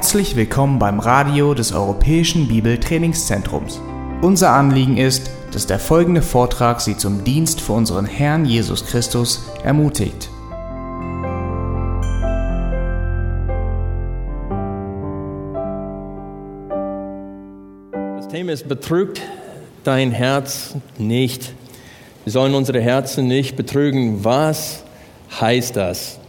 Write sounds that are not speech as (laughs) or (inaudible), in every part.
Herzlich willkommen beim Radio des Europäischen Bibeltrainingszentrums. Unser Anliegen ist, dass der folgende Vortrag Sie zum Dienst für unseren Herrn Jesus Christus ermutigt. Das Thema ist, betrügt dein Herz nicht. Wir sollen unsere Herzen nicht betrügen. Was heißt das?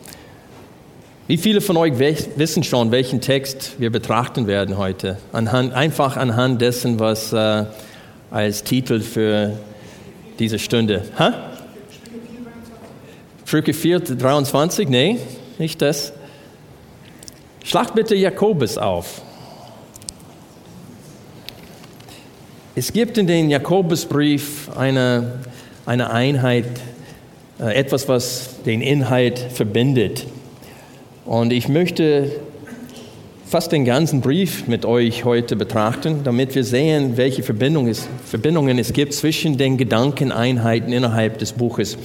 Wie viele von euch wissen schon, welchen Text wir betrachten werden heute? Anhand, einfach anhand dessen, was äh, als Titel für diese Stunde. Ha? Sprüche 4, 23? Nee, nicht das. Schlag bitte Jakobus auf. Es gibt in den Jakobusbrief eine, eine Einheit, äh, etwas, was den Inhalt verbindet. Und ich möchte fast den ganzen Brief mit euch heute betrachten, damit wir sehen, welche Verbindung es, Verbindungen es gibt zwischen den Gedankeneinheiten innerhalb des Buches.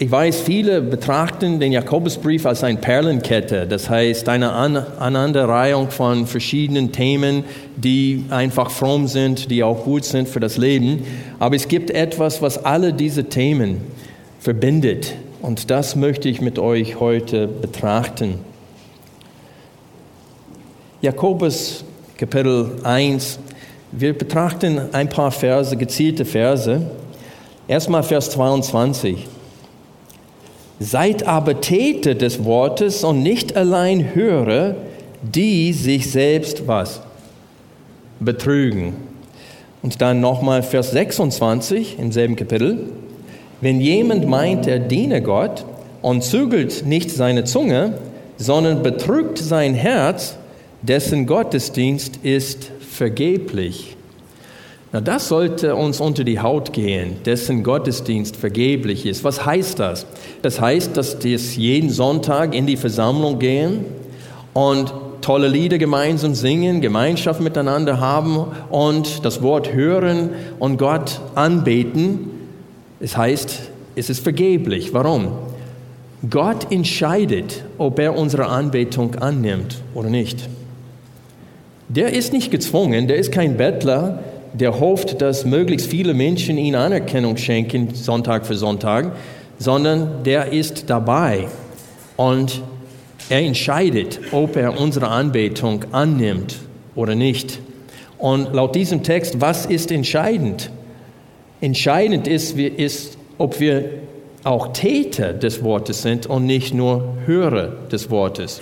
Ich weiß, viele betrachten den Jakobusbrief als eine Perlenkette, das heißt eine An Aneinanderreihung von verschiedenen Themen, die einfach fromm sind, die auch gut sind für das Leben. Aber es gibt etwas, was alle diese Themen verbindet. Und das möchte ich mit euch heute betrachten. Jakobus Kapitel 1. Wir betrachten ein paar Verse, gezielte Verse. Erstmal Vers 22. Seid aber Täter des Wortes und nicht allein Hörer, die sich selbst was? Betrügen. Und dann nochmal Vers 26 im selben Kapitel. Wenn jemand meint, er diene Gott und zügelt nicht seine Zunge, sondern betrügt sein Herz, dessen Gottesdienst ist vergeblich. Na, das sollte uns unter die Haut gehen, dessen Gottesdienst vergeblich ist. Was heißt das? Das heißt, dass wir jeden Sonntag in die Versammlung gehen und tolle Lieder gemeinsam singen, Gemeinschaft miteinander haben und das Wort hören und Gott anbeten es heißt, es ist vergeblich. Warum? Gott entscheidet, ob er unsere Anbetung annimmt oder nicht. Der ist nicht gezwungen, der ist kein Bettler, der hofft, dass möglichst viele Menschen ihm Anerkennung schenken, Sonntag für Sonntag, sondern der ist dabei und er entscheidet, ob er unsere Anbetung annimmt oder nicht. Und laut diesem Text, was ist entscheidend? Entscheidend ist, ist, ob wir auch Täter des Wortes sind und nicht nur Hörer des Wortes.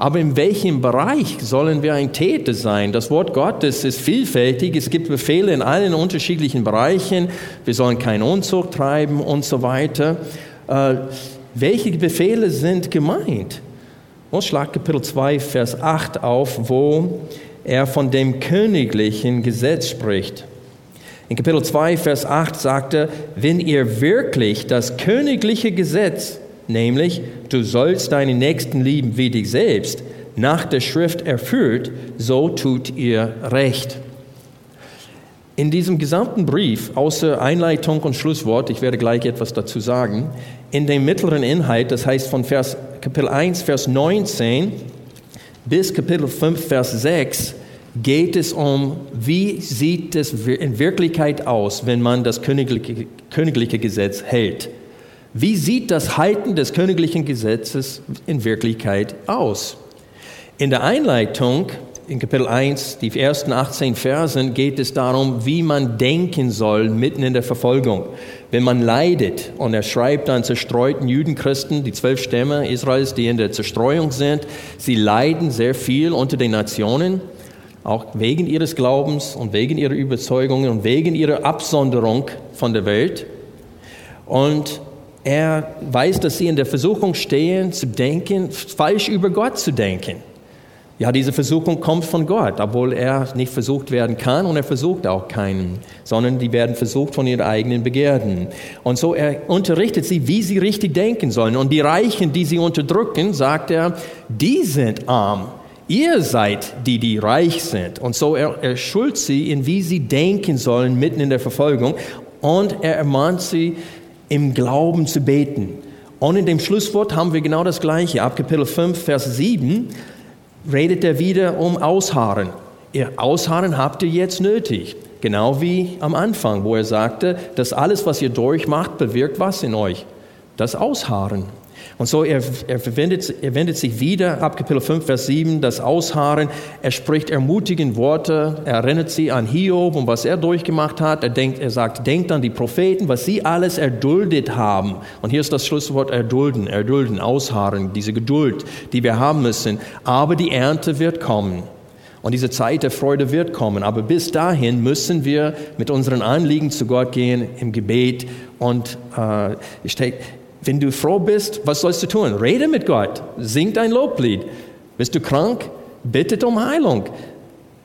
Aber in welchem Bereich sollen wir ein Täter sein? Das Wort Gottes ist vielfältig. Es gibt Befehle in allen unterschiedlichen Bereichen. Wir sollen keinen Unzucht treiben und so weiter. Äh, welche Befehle sind gemeint? Und schlag Kapitel 2, Vers 8 auf, wo er von dem königlichen Gesetz spricht. In Kapitel 2, Vers 8 sagte, wenn ihr wirklich das königliche Gesetz, nämlich du sollst deinen Nächsten lieben wie dich selbst, nach der Schrift erfüllt, so tut ihr recht. In diesem gesamten Brief, außer Einleitung und Schlusswort, ich werde gleich etwas dazu sagen, in dem mittleren Inhalt, das heißt von Vers, Kapitel 1, Vers 19 bis Kapitel 5, Vers 6, geht es um, wie sieht es in Wirklichkeit aus, wenn man das königliche, königliche Gesetz hält. Wie sieht das Halten des königlichen Gesetzes in Wirklichkeit aus? In der Einleitung, in Kapitel 1, die ersten 18 Versen, geht es darum, wie man denken soll mitten in der Verfolgung. Wenn man leidet, und er schreibt an zerstreuten Judenchristen, die zwölf Stämme Israels, die in der Zerstreuung sind, sie leiden sehr viel unter den Nationen auch wegen ihres Glaubens und wegen ihrer Überzeugungen und wegen ihrer Absonderung von der Welt. Und er weiß, dass sie in der Versuchung stehen, zu denken, falsch über Gott zu denken. Ja, diese Versuchung kommt von Gott, obwohl er nicht versucht werden kann und er versucht auch keinen, sondern die werden versucht von ihren eigenen Begierden. Und so er unterrichtet sie, wie sie richtig denken sollen. Und die Reichen, die sie unterdrücken, sagt er, die sind arm Ihr seid die, die reich sind. Und so er, er schult sie, in wie sie denken sollen mitten in der Verfolgung. Und er ermahnt sie, im Glauben zu beten. Und in dem Schlusswort haben wir genau das Gleiche. Ab Kapitel 5, Vers 7 redet er wieder um Ausharren. Ihr Ausharren habt ihr jetzt nötig. Genau wie am Anfang, wo er sagte, dass alles, was ihr durchmacht, bewirkt was in euch? Das Ausharren. Und so, er, er, verwendet, er wendet sich wieder ab Kapitel 5, Vers 7, das Ausharren. Er spricht ermutigende Worte. Er erinnert sie an Hiob und was er durchgemacht hat. Er, denkt, er sagt, denkt an die Propheten, was sie alles erduldet haben. Und hier ist das Schlusswort erdulden, erdulden, ausharren, diese Geduld, die wir haben müssen. Aber die Ernte wird kommen. Und diese Zeit der Freude wird kommen. Aber bis dahin müssen wir mit unseren Anliegen zu Gott gehen im Gebet. Und äh, ich, wenn du froh bist, was sollst du tun? Rede mit Gott, sing dein Loblied. Bist du krank? Bittet um Heilung.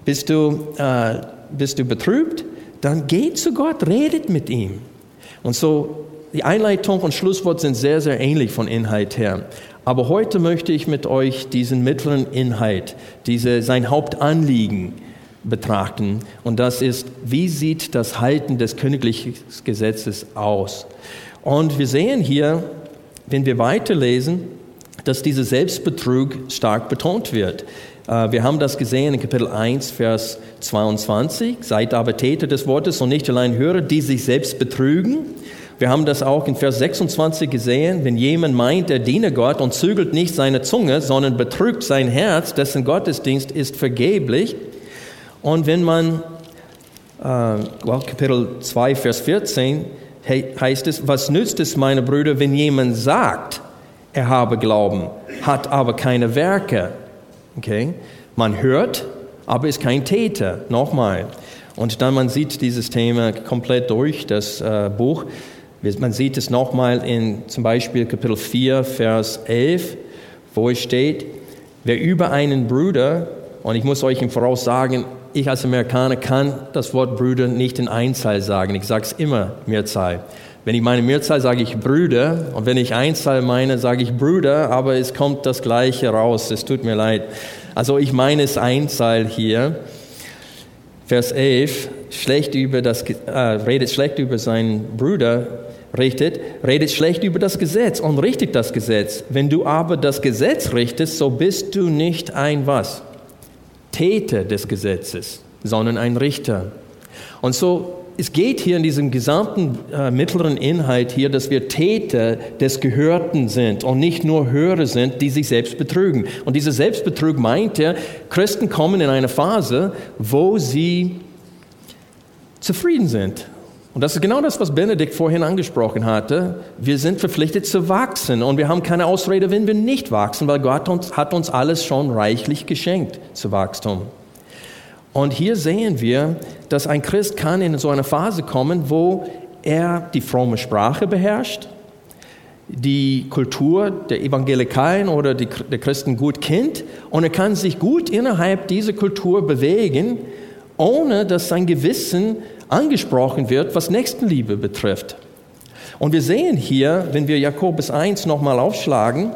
Bist du, äh, bist du betrübt? Dann geht zu Gott, redet mit ihm. Und so, die Einleitung und Schlusswort sind sehr, sehr ähnlich von Inhalt her. Aber heute möchte ich mit euch diesen mittleren Inhalt, diese, sein Hauptanliegen betrachten. Und das ist, wie sieht das Halten des königlichen Gesetzes aus? Und wir sehen hier, wenn wir weiterlesen, dass dieser Selbstbetrug stark betont wird. Äh, wir haben das gesehen in Kapitel 1, Vers 22. Seid aber Täter des Wortes und nicht allein Hörer, die sich selbst betrügen. Wir haben das auch in Vers 26 gesehen. Wenn jemand meint, er diene Gott und zügelt nicht seine Zunge, sondern betrügt sein Herz, dessen Gottesdienst ist vergeblich. Und wenn man, äh, Kapitel 2, Vers 14, heißt es, was nützt es, meine Brüder, wenn jemand sagt, er habe Glauben, hat aber keine Werke. Okay? Man hört, aber ist kein Täter. Nochmal. Und dann man sieht dieses Thema komplett durch das äh, Buch. Man sieht es nochmal in zum Beispiel Kapitel 4, Vers 11, wo es steht, wer über einen Bruder, und ich muss euch im Voraus sagen, ich als Amerikaner kann das Wort Brüder nicht in Einzahl sagen. Ich sage es immer Mehrzahl. Wenn ich meine Mehrzahl sage ich Brüder und wenn ich Einzahl meine, sage ich Brüder, aber es kommt das Gleiche raus. Es tut mir leid. Also ich meine es Einzahl hier. Vers 11, schlecht über das, äh, redet schlecht über seinen Bruder, richtet, redet schlecht über das Gesetz und richtet das Gesetz. Wenn du aber das Gesetz richtest, so bist du nicht ein was? Täter des Gesetzes, sondern ein Richter. Und so, es geht hier in diesem gesamten äh, mittleren Inhalt hier, dass wir Täter des Gehörten sind und nicht nur Hörer sind, die sich selbst betrügen. Und dieser Selbstbetrug meint er, Christen kommen in eine Phase, wo sie zufrieden sind und das ist genau das, was Benedikt vorhin angesprochen hatte. Wir sind verpflichtet zu wachsen und wir haben keine Ausrede, wenn wir nicht wachsen, weil Gott uns, hat uns alles schon reichlich geschenkt zu Wachstum. Und hier sehen wir, dass ein Christ kann in so eine Phase kommen, wo er die fromme Sprache beherrscht, die Kultur der Evangelikalen oder die, der Christen gut kennt und er kann sich gut innerhalb dieser Kultur bewegen, ohne dass sein Gewissen angesprochen wird, was Nächstenliebe betrifft. Und wir sehen hier, wenn wir Jakobus 1 nochmal aufschlagen,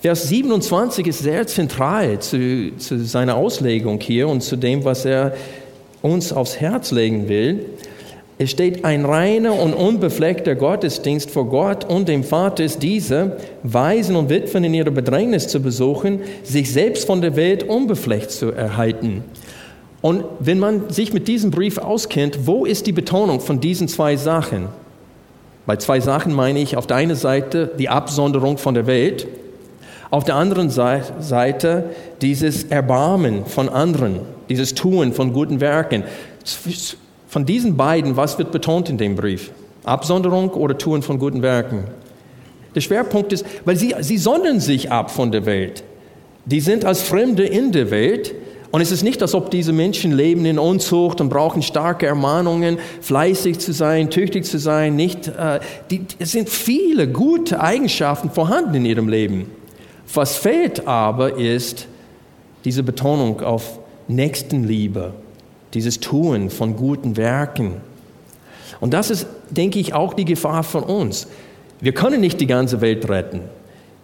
Vers 27 ist sehr zentral zu, zu seiner Auslegung hier und zu dem, was er uns aufs Herz legen will. Es steht, ein reiner und unbefleckter Gottesdienst vor Gott und dem Vater ist dieser, Waisen und Witwen in ihrer Bedrängnis zu besuchen, sich selbst von der Welt unbefleckt zu erhalten. Und wenn man sich mit diesem Brief auskennt, wo ist die Betonung von diesen zwei Sachen? Bei zwei Sachen meine ich auf der einen Seite die Absonderung von der Welt, auf der anderen Seite dieses Erbarmen von anderen, dieses Tun von guten Werken. Von diesen beiden, was wird betont in dem Brief? Absonderung oder Tun von guten Werken? Der Schwerpunkt ist, weil sie, sie sondern sich ab von der Welt. Die sind als Fremde in der Welt, und es ist nicht, als ob diese Menschen leben in Unzucht und brauchen starke Ermahnungen, fleißig zu sein, tüchtig zu sein. Nicht, äh, die, es sind viele gute Eigenschaften vorhanden in ihrem Leben. Was fehlt aber ist diese Betonung auf Nächstenliebe, dieses Tun von guten Werken. Und das ist, denke ich, auch die Gefahr von uns. Wir können nicht die ganze Welt retten.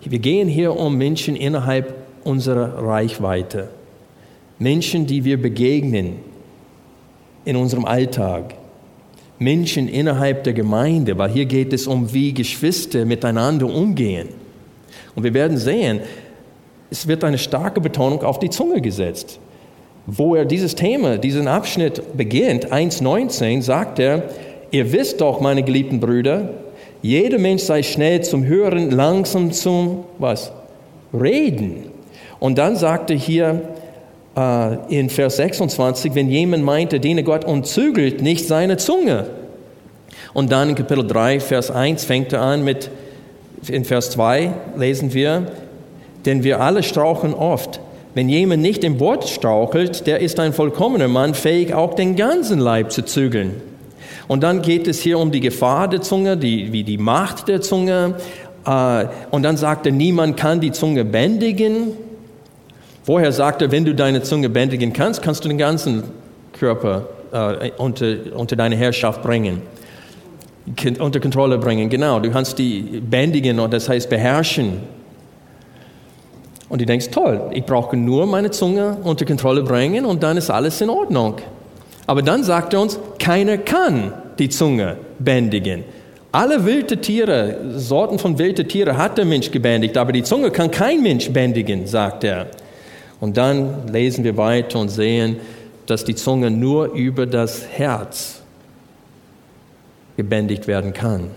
Wir gehen hier um Menschen innerhalb unserer Reichweite. Menschen, die wir begegnen in unserem Alltag, Menschen innerhalb der Gemeinde, weil hier geht es um, wie Geschwister miteinander umgehen. Und wir werden sehen, es wird eine starke Betonung auf die Zunge gesetzt. Wo er dieses Thema, diesen Abschnitt beginnt, 1.19, sagt er, ihr wisst doch, meine geliebten Brüder, jeder Mensch sei schnell zum Hören, langsam zum, was? Reden. Und dann sagt er hier in Vers 26, wenn jemand meint, er diene Gott und zügelt nicht seine Zunge. Und dann in Kapitel 3, Vers 1 fängt er an mit, in Vers 2 lesen wir, denn wir alle strauchen oft. Wenn jemand nicht im Wort strauchelt, der ist ein vollkommener Mann, fähig auch den ganzen Leib zu zügeln. Und dann geht es hier um die Gefahr der Zunge, die, wie die Macht der Zunge. Äh, und dann sagt er, niemand kann die Zunge bändigen. Vorher sagt er, wenn du deine Zunge bändigen kannst, kannst du den ganzen Körper äh, unter, unter deine Herrschaft bringen, unter Kontrolle bringen. Genau, du kannst die bändigen und das heißt beherrschen. Und du denkst, toll, ich brauche nur meine Zunge unter Kontrolle bringen und dann ist alles in Ordnung. Aber dann sagt er uns, keiner kann die Zunge bändigen. Alle wilde Tiere, Sorten von wilden Tieren hat der Mensch gebändigt, aber die Zunge kann kein Mensch bändigen, sagt er. Und dann lesen wir weiter und sehen, dass die Zunge nur über das Herz gebändigt werden kann.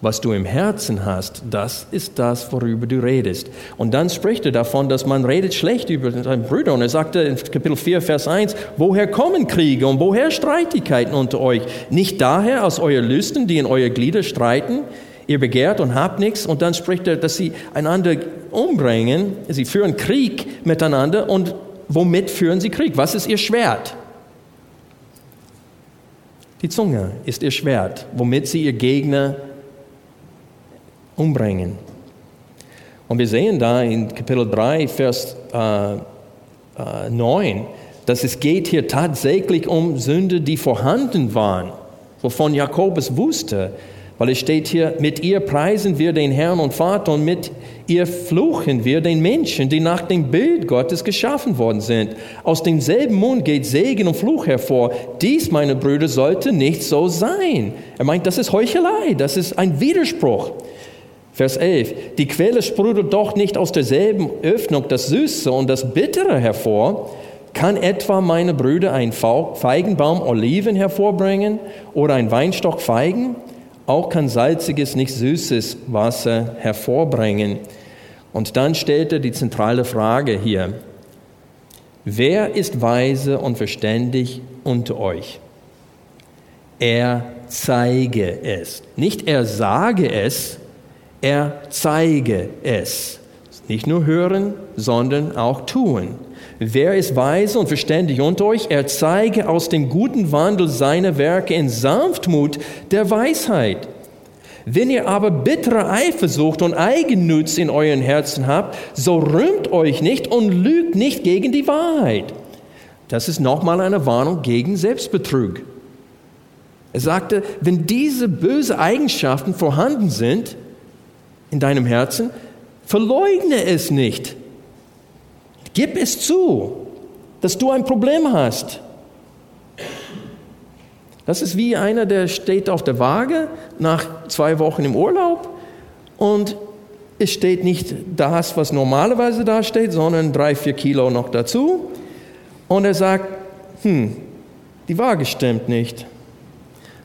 Was du im Herzen hast, das ist das, worüber du redest. Und dann spricht er davon, dass man redet schlecht über seinen Brüder. Und er sagte in Kapitel 4, Vers 1, woher kommen Kriege und woher Streitigkeiten unter euch? Nicht daher aus euer Lüsten, die in euer Glieder streiten? Ihr begehrt und habt nichts. Und dann spricht er, dass sie einander umbringen. Sie führen Krieg miteinander. Und womit führen sie Krieg? Was ist ihr Schwert? Die Zunge ist ihr Schwert, womit sie ihr Gegner umbringen. Und wir sehen da in Kapitel 3, Vers äh, äh, 9, dass es geht hier tatsächlich um Sünde, die vorhanden waren, wovon Jakobus wusste, weil es steht hier, mit ihr preisen wir den Herrn und Vater und mit ihr fluchen wir den Menschen, die nach dem Bild Gottes geschaffen worden sind. Aus demselben Mund geht Segen und Fluch hervor. Dies, meine Brüder, sollte nicht so sein. Er meint, das ist Heuchelei, das ist ein Widerspruch. Vers 11. Die Quelle sprudelt doch nicht aus derselben Öffnung das Süße und das Bittere hervor. Kann etwa meine Brüder ein Feigenbaum Oliven hervorbringen oder ein Weinstock Feigen? Auch kann salziges, nicht süßes Wasser hervorbringen. Und dann stellt er die zentrale Frage hier. Wer ist weise und verständig unter euch? Er zeige es. Nicht er sage es, er zeige es. Nicht nur hören, sondern auch tun. Wer ist weise und verständig unter euch? Er zeige aus dem guten Wandel seiner Werke in Sanftmut der Weisheit. Wenn ihr aber bittere Eifersucht und Eigennutz in euren Herzen habt, so rühmt euch nicht und lügt nicht gegen die Wahrheit. Das ist nochmal eine Warnung gegen Selbstbetrug. Er sagte, wenn diese bösen Eigenschaften vorhanden sind, in deinem Herzen, verleugne es nicht. Gib es zu, dass du ein Problem hast. Das ist wie einer, der steht auf der Waage nach zwei Wochen im Urlaub und es steht nicht das, was normalerweise da steht, sondern drei, vier Kilo noch dazu. Und er sagt, hm, die Waage stimmt nicht.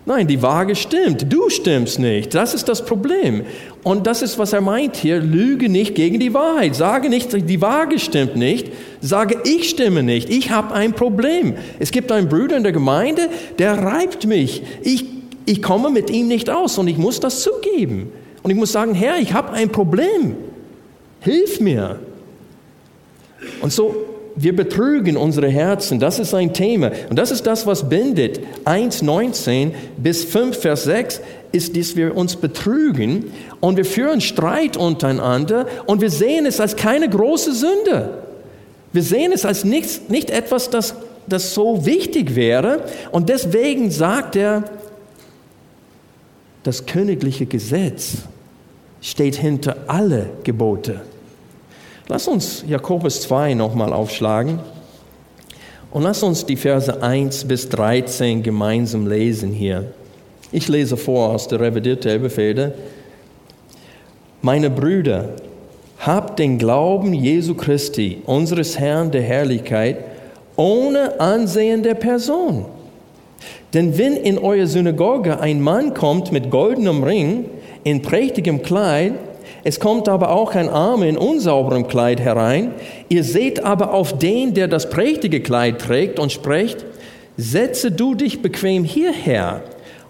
Nein, die Waage stimmt, du stimmst nicht. Das ist das Problem. Und das ist, was er meint hier. Lüge nicht gegen die Wahrheit. Sage nicht, die Waage stimmt nicht. Sage, ich stimme nicht. Ich habe ein Problem. Es gibt einen Bruder in der Gemeinde, der reibt mich. Ich, ich komme mit ihm nicht aus und ich muss das zugeben. Und ich muss sagen, Herr, ich habe ein Problem. Hilf mir. Und so wir betrügen unsere Herzen. Das ist ein Thema. Und das ist das, was bindet. 1,19 bis 5, Vers 6 ist, dass wir uns betrügen und wir führen Streit untereinander und wir sehen es als keine große Sünde. Wir sehen es als nichts, nicht etwas, das, das so wichtig wäre. Und deswegen sagt er, das königliche Gesetz steht hinter alle Gebote. Lass uns Jakobus 2 nochmal aufschlagen und lass uns die Verse 1 bis 13 gemeinsam lesen hier. Ich lese vor aus der revidierten Elberfelder. Meine Brüder, habt den Glauben Jesu Christi, unseres Herrn der Herrlichkeit, ohne Ansehen der Person. Denn wenn in eure Synagoge ein Mann kommt mit goldenem Ring, in prächtigem Kleid, es kommt aber auch ein Arme in unsauberem Kleid herein, ihr seht aber auf den, der das prächtige Kleid trägt und sprecht, setze du dich bequem hierher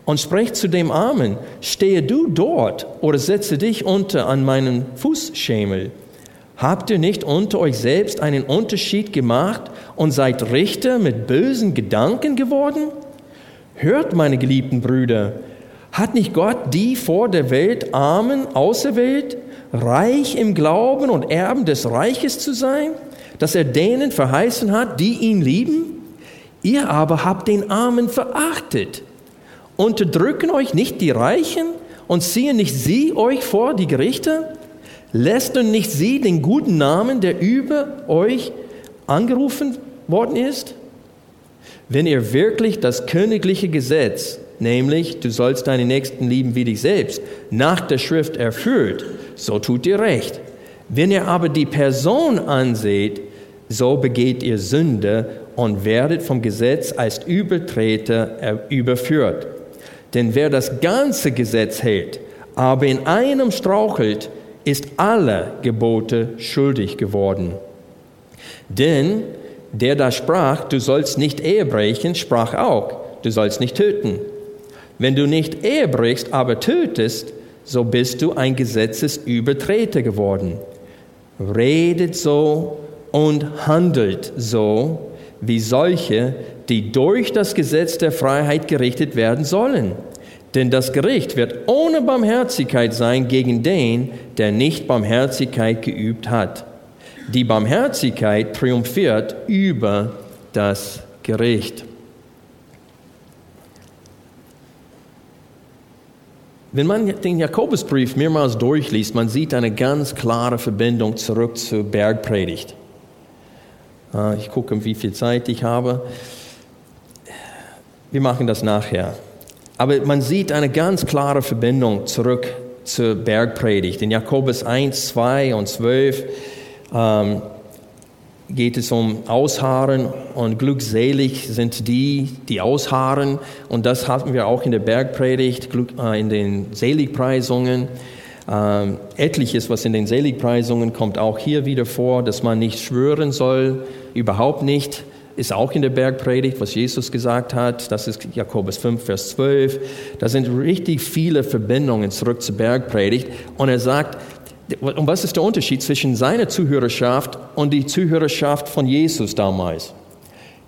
und sprecht zu dem Armen, stehe du dort oder setze dich unter an meinen Fußschemel. Habt ihr nicht unter euch selbst einen Unterschied gemacht und seid Richter mit bösen Gedanken geworden? Hört, meine geliebten Brüder, hat nicht Gott die vor der Welt Armen auserwählt, reich im Glauben und Erben des Reiches zu sein, dass er denen verheißen hat, die ihn lieben? Ihr aber habt den Armen verachtet. Unterdrücken euch nicht die Reichen und ziehen nicht sie euch vor die Gerichte? Lässt und nicht sie den guten Namen, der über euch angerufen worden ist? Wenn ihr wirklich das königliche Gesetz, nämlich du sollst deine Nächsten lieben wie dich selbst, nach der Schrift erfüllt, so tut ihr recht. Wenn ihr aber die Person anseht, so begeht ihr Sünde und werdet vom Gesetz als Übertreter überführt. Denn wer das ganze Gesetz hält, aber in einem strauchelt, ist alle Gebote schuldig geworden. Denn der da sprach, du sollst nicht Ehe brechen, sprach auch, du sollst nicht töten. Wenn du nicht Ehe brichst, aber tötest, so bist du ein Gesetzesübertreter geworden. Redet so und handelt so wie solche, die durch das Gesetz der Freiheit gerichtet werden sollen. Denn das Gericht wird ohne Barmherzigkeit sein gegen den, der nicht Barmherzigkeit geübt hat. Die Barmherzigkeit triumphiert über das Gericht. Wenn man den Jakobusbrief mehrmals durchliest, man sieht eine ganz klare Verbindung zurück zur Bergpredigt. Ah, ich gucke, wie viel Zeit ich habe. Wir machen das nachher. Aber man sieht eine ganz klare Verbindung zurück zur Bergpredigt. In Jakobus 1, 2 und 12 ähm, geht es um Ausharren und glückselig sind die, die ausharren. Und das hatten wir auch in der Bergpredigt, äh, in den Seligpreisungen. Ähm, etliches, was in den Seligpreisungen kommt, auch hier wieder vor, dass man nicht schwören soll, überhaupt nicht. Ist auch in der Bergpredigt, was Jesus gesagt hat. Das ist Jakobus 5, Vers 12. Da sind richtig viele Verbindungen zurück zur Bergpredigt. Und er sagt, und was ist der Unterschied zwischen seiner Zuhörerschaft und die Zuhörerschaft von Jesus damals?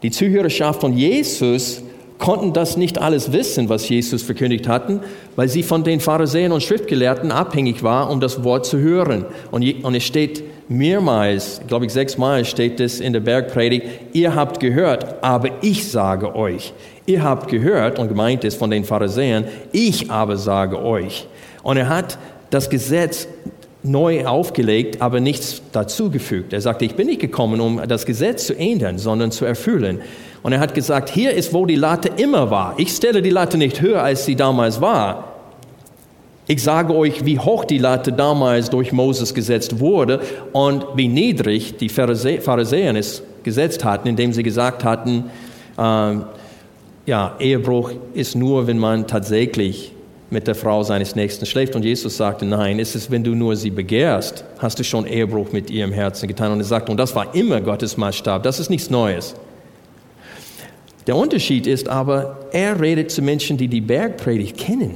Die Zuhörerschaft von Jesus konnten das nicht alles wissen, was Jesus verkündigt hatten, weil sie von den Pharisäern und Schriftgelehrten abhängig war, um das Wort zu hören. Und, es steht mehrmals, glaube ich sechsmal steht es in der Bergpredigt, ihr habt gehört, aber ich sage euch. Ihr habt gehört, und gemeint ist von den Pharisäern, ich aber sage euch. Und er hat das Gesetz neu aufgelegt, aber nichts dazugefügt. Er sagte, ich bin nicht gekommen, um das Gesetz zu ändern, sondern zu erfüllen. Und er hat gesagt, hier ist, wo die Latte immer war. Ich stelle die Latte nicht höher, als sie damals war. Ich sage euch, wie hoch die Latte damals durch Moses gesetzt wurde und wie niedrig die Pharisäer es gesetzt hatten, indem sie gesagt hatten, äh, ja, Ehebruch ist nur, wenn man tatsächlich mit der Frau seines Nächsten schläft. Und Jesus sagte, nein, ist es, wenn du nur sie begehrst, hast du schon Ehebruch mit ihrem Herzen getan. Und er sagte, und das war immer Gottes Maßstab, das ist nichts Neues. Der Unterschied ist aber, er redet zu Menschen, die die Bergpredigt kennen,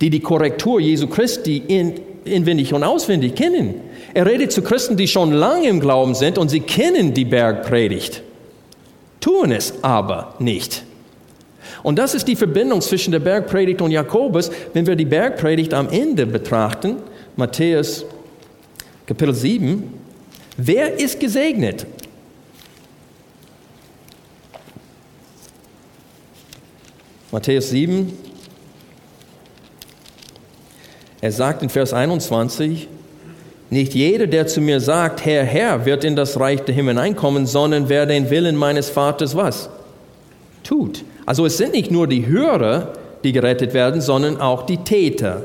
die die Korrektur Jesu Christi in, inwendig und auswendig kennen. Er redet zu Christen, die schon lange im Glauben sind und sie kennen die Bergpredigt, tun es aber nicht. Und das ist die Verbindung zwischen der Bergpredigt und Jakobus, wenn wir die Bergpredigt am Ende betrachten, Matthäus Kapitel 7. Wer ist gesegnet? Matthäus 7. Er sagt in Vers 21, nicht jeder, der zu mir sagt, Herr, Herr, wird in das Reich der Himmel hineinkommen, sondern wer den Willen meines Vaters was? Tut. Also es sind nicht nur die Hörer, die gerettet werden, sondern auch die Täter.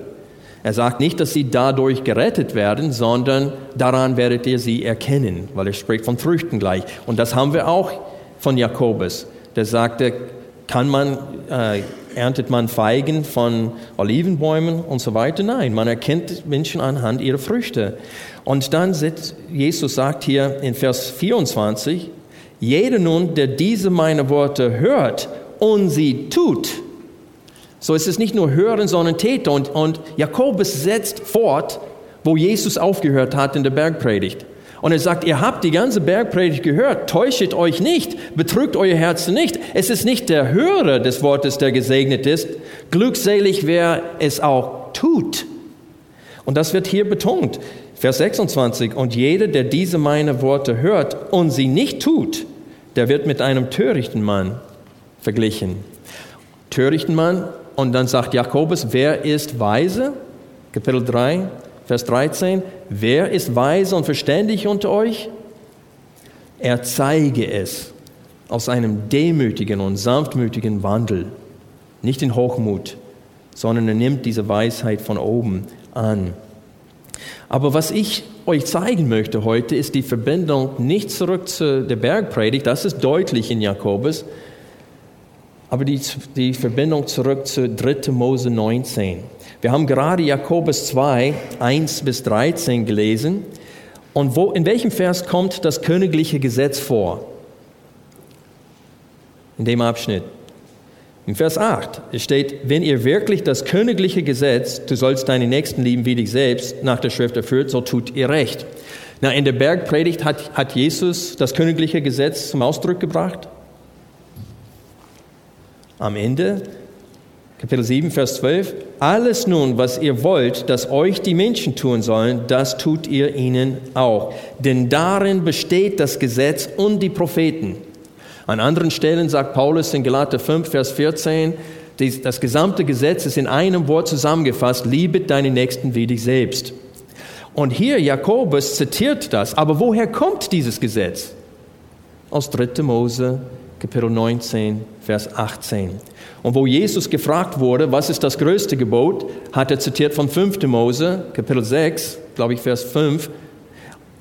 Er sagt nicht, dass sie dadurch gerettet werden, sondern daran werdet ihr sie erkennen, weil er spricht von Früchten gleich. Und das haben wir auch von Jakobus. Der sagte, kann man, äh, erntet man Feigen von Olivenbäumen und so weiter? Nein, man erkennt Menschen anhand ihrer Früchte. Und dann sitzt, Jesus sagt hier in Vers 24, jeder nun, der diese meine Worte hört und sie tut, so ist es nicht nur Hören, sondern Täter. Und, und Jakobus setzt fort, wo Jesus aufgehört hat in der Bergpredigt. Und er sagt, ihr habt die ganze Bergpredigt gehört, täuschet euch nicht, betrügt euer Herzen nicht. Es ist nicht der Hörer des Wortes, der gesegnet ist. Glückselig, wer es auch tut. Und das wird hier betont. Vers 26, und jeder, der diese meine Worte hört und sie nicht tut, der wird mit einem törichten Mann verglichen. Törichten Mann und dann sagt Jakobus, wer ist weise? Kapitel 3, Vers 13. Wer ist weise und verständig unter euch? Er zeige es aus einem demütigen und sanftmütigen Wandel, nicht in Hochmut, sondern er nimmt diese Weisheit von oben an. Aber was ich euch zeigen möchte heute, ist die Verbindung nicht zurück zu der Bergpredigt, das ist deutlich in Jakobus, aber die, die Verbindung zurück zu 3. Mose 19. Wir haben gerade Jakobus 2, 1 bis 13 gelesen. Und wo, in welchem Vers kommt das königliche Gesetz vor? In dem Abschnitt. In Vers 8 es steht, wenn ihr wirklich das königliche Gesetz, du sollst deine Nächsten lieben wie dich selbst, nach der Schrift erfüllt, so tut ihr recht. Na, in der Bergpredigt hat, hat Jesus das königliche Gesetz zum Ausdruck gebracht. Am Ende, Kapitel 7, Vers 12, alles nun, was ihr wollt, dass euch die Menschen tun sollen, das tut ihr ihnen auch. Denn darin besteht das Gesetz und die Propheten. An anderen Stellen sagt Paulus in Galater 5, Vers 14, das gesamte Gesetz ist in einem Wort zusammengefasst, liebe deine Nächsten wie dich selbst. Und hier Jakobus zitiert das. Aber woher kommt dieses Gesetz? Aus 3. Mose Kapitel 19, Vers 18. Und wo Jesus gefragt wurde, was ist das größte Gebot, hat er zitiert von 5. Mose, Kapitel 6, glaube ich, Vers 5.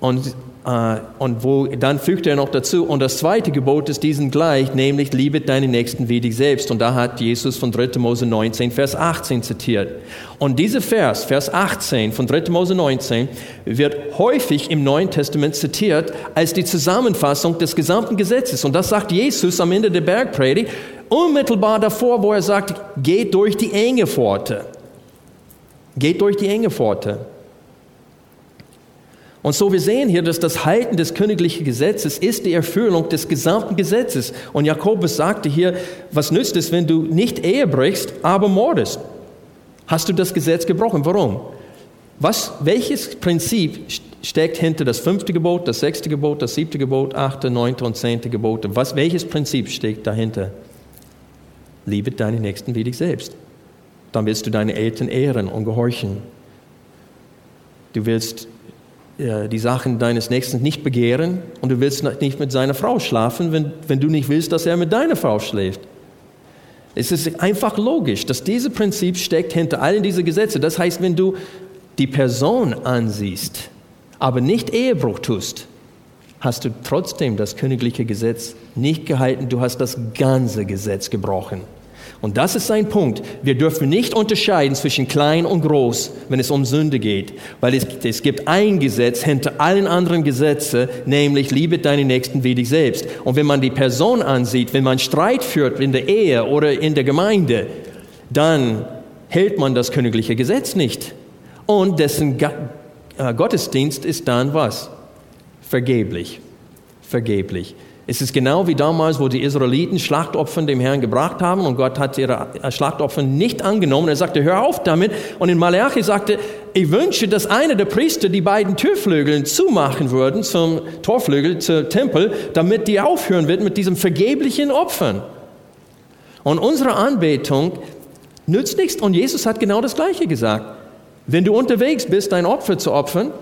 Und und wo, dann fügt er noch dazu, und das zweite Gebot ist diesen gleich, nämlich liebe deine Nächsten wie dich selbst. Und da hat Jesus von 3. Mose 19, Vers 18 zitiert. Und dieser Vers, Vers 18 von 3. Mose 19, wird häufig im Neuen Testament zitiert als die Zusammenfassung des gesamten Gesetzes. Und das sagt Jesus am Ende der Bergpredigt, unmittelbar davor, wo er sagt, geht durch die enge Pforte. Geht durch die enge Pforte. Und so wir sehen hier, dass das Halten des königlichen Gesetzes ist die Erfüllung des gesamten Gesetzes. Und Jakobus sagte hier, was nützt es, wenn du nicht Ehe brichst, aber mordest? Hast du das Gesetz gebrochen? Warum? Was, welches Prinzip steckt hinter das fünfte Gebot, das sechste Gebot, das siebte Gebot, achte, neunte und zehnte Gebot? Was, welches Prinzip steckt dahinter? Liebe deine Nächsten wie dich selbst. Dann willst du deine Eltern ehren und gehorchen. Du willst die Sachen deines Nächsten nicht begehren und du willst nicht mit seiner Frau schlafen, wenn, wenn du nicht willst, dass er mit deiner Frau schläft. Es ist einfach logisch, dass dieses Prinzip steckt hinter allen diesen Gesetzen. Das heißt, wenn du die Person ansiehst, aber nicht Ehebruch tust, hast du trotzdem das königliche Gesetz nicht gehalten, du hast das ganze Gesetz gebrochen. Und das ist sein Punkt. Wir dürfen nicht unterscheiden zwischen klein und groß, wenn es um Sünde geht, weil es, es gibt ein Gesetz hinter allen anderen Gesetzen, nämlich liebe deine Nächsten wie dich selbst. Und wenn man die Person ansieht, wenn man Streit führt in der Ehe oder in der Gemeinde, dann hält man das königliche Gesetz nicht. Und dessen äh, Gottesdienst ist dann was? Vergeblich. Vergeblich. Es ist genau wie damals, wo die Israeliten Schlachtopfer dem Herrn gebracht haben und Gott hat ihre Schlachtopfer nicht angenommen. Er sagte, hör auf damit. Und in Malachi sagte, ich wünsche, dass einer der Priester die beiden Türflügel zumachen würden zum Torflügel, zum Tempel, damit die aufhören wird mit diesem vergeblichen Opfern. Und unsere Anbetung nützt nichts. Und Jesus hat genau das Gleiche gesagt. Wenn du unterwegs bist, dein Opfer zu opfern,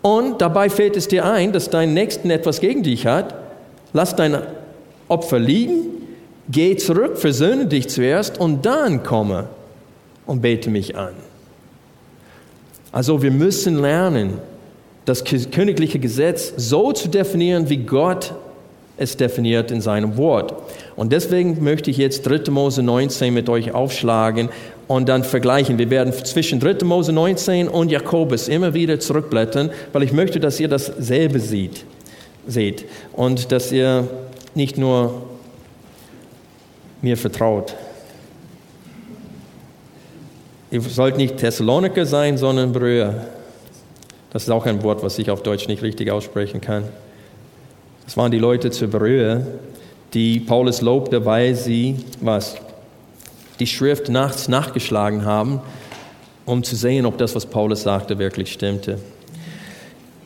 und dabei fällt es dir ein, dass dein Nächsten etwas gegen dich hat, Lass dein Opfer liegen, geh zurück, versöhne dich zuerst und dann komme und bete mich an. Also wir müssen lernen, das königliche Gesetz so zu definieren, wie Gott es definiert in seinem Wort. Und deswegen möchte ich jetzt 3. Mose 19 mit euch aufschlagen und dann vergleichen. Wir werden zwischen 3. Mose 19 und Jakobus immer wieder zurückblättern, weil ich möchte, dass ihr dasselbe seht, seht und dass ihr nicht nur mir vertraut. Ihr sollt nicht Thessaloniker sein, sondern Brüder. Das ist auch ein Wort, was ich auf Deutsch nicht richtig aussprechen kann. Das waren die Leute zur Brühe, die Paulus lobte, weil sie was? Die Schrift nachts nachgeschlagen haben, um zu sehen, ob das, was Paulus sagte, wirklich stimmte.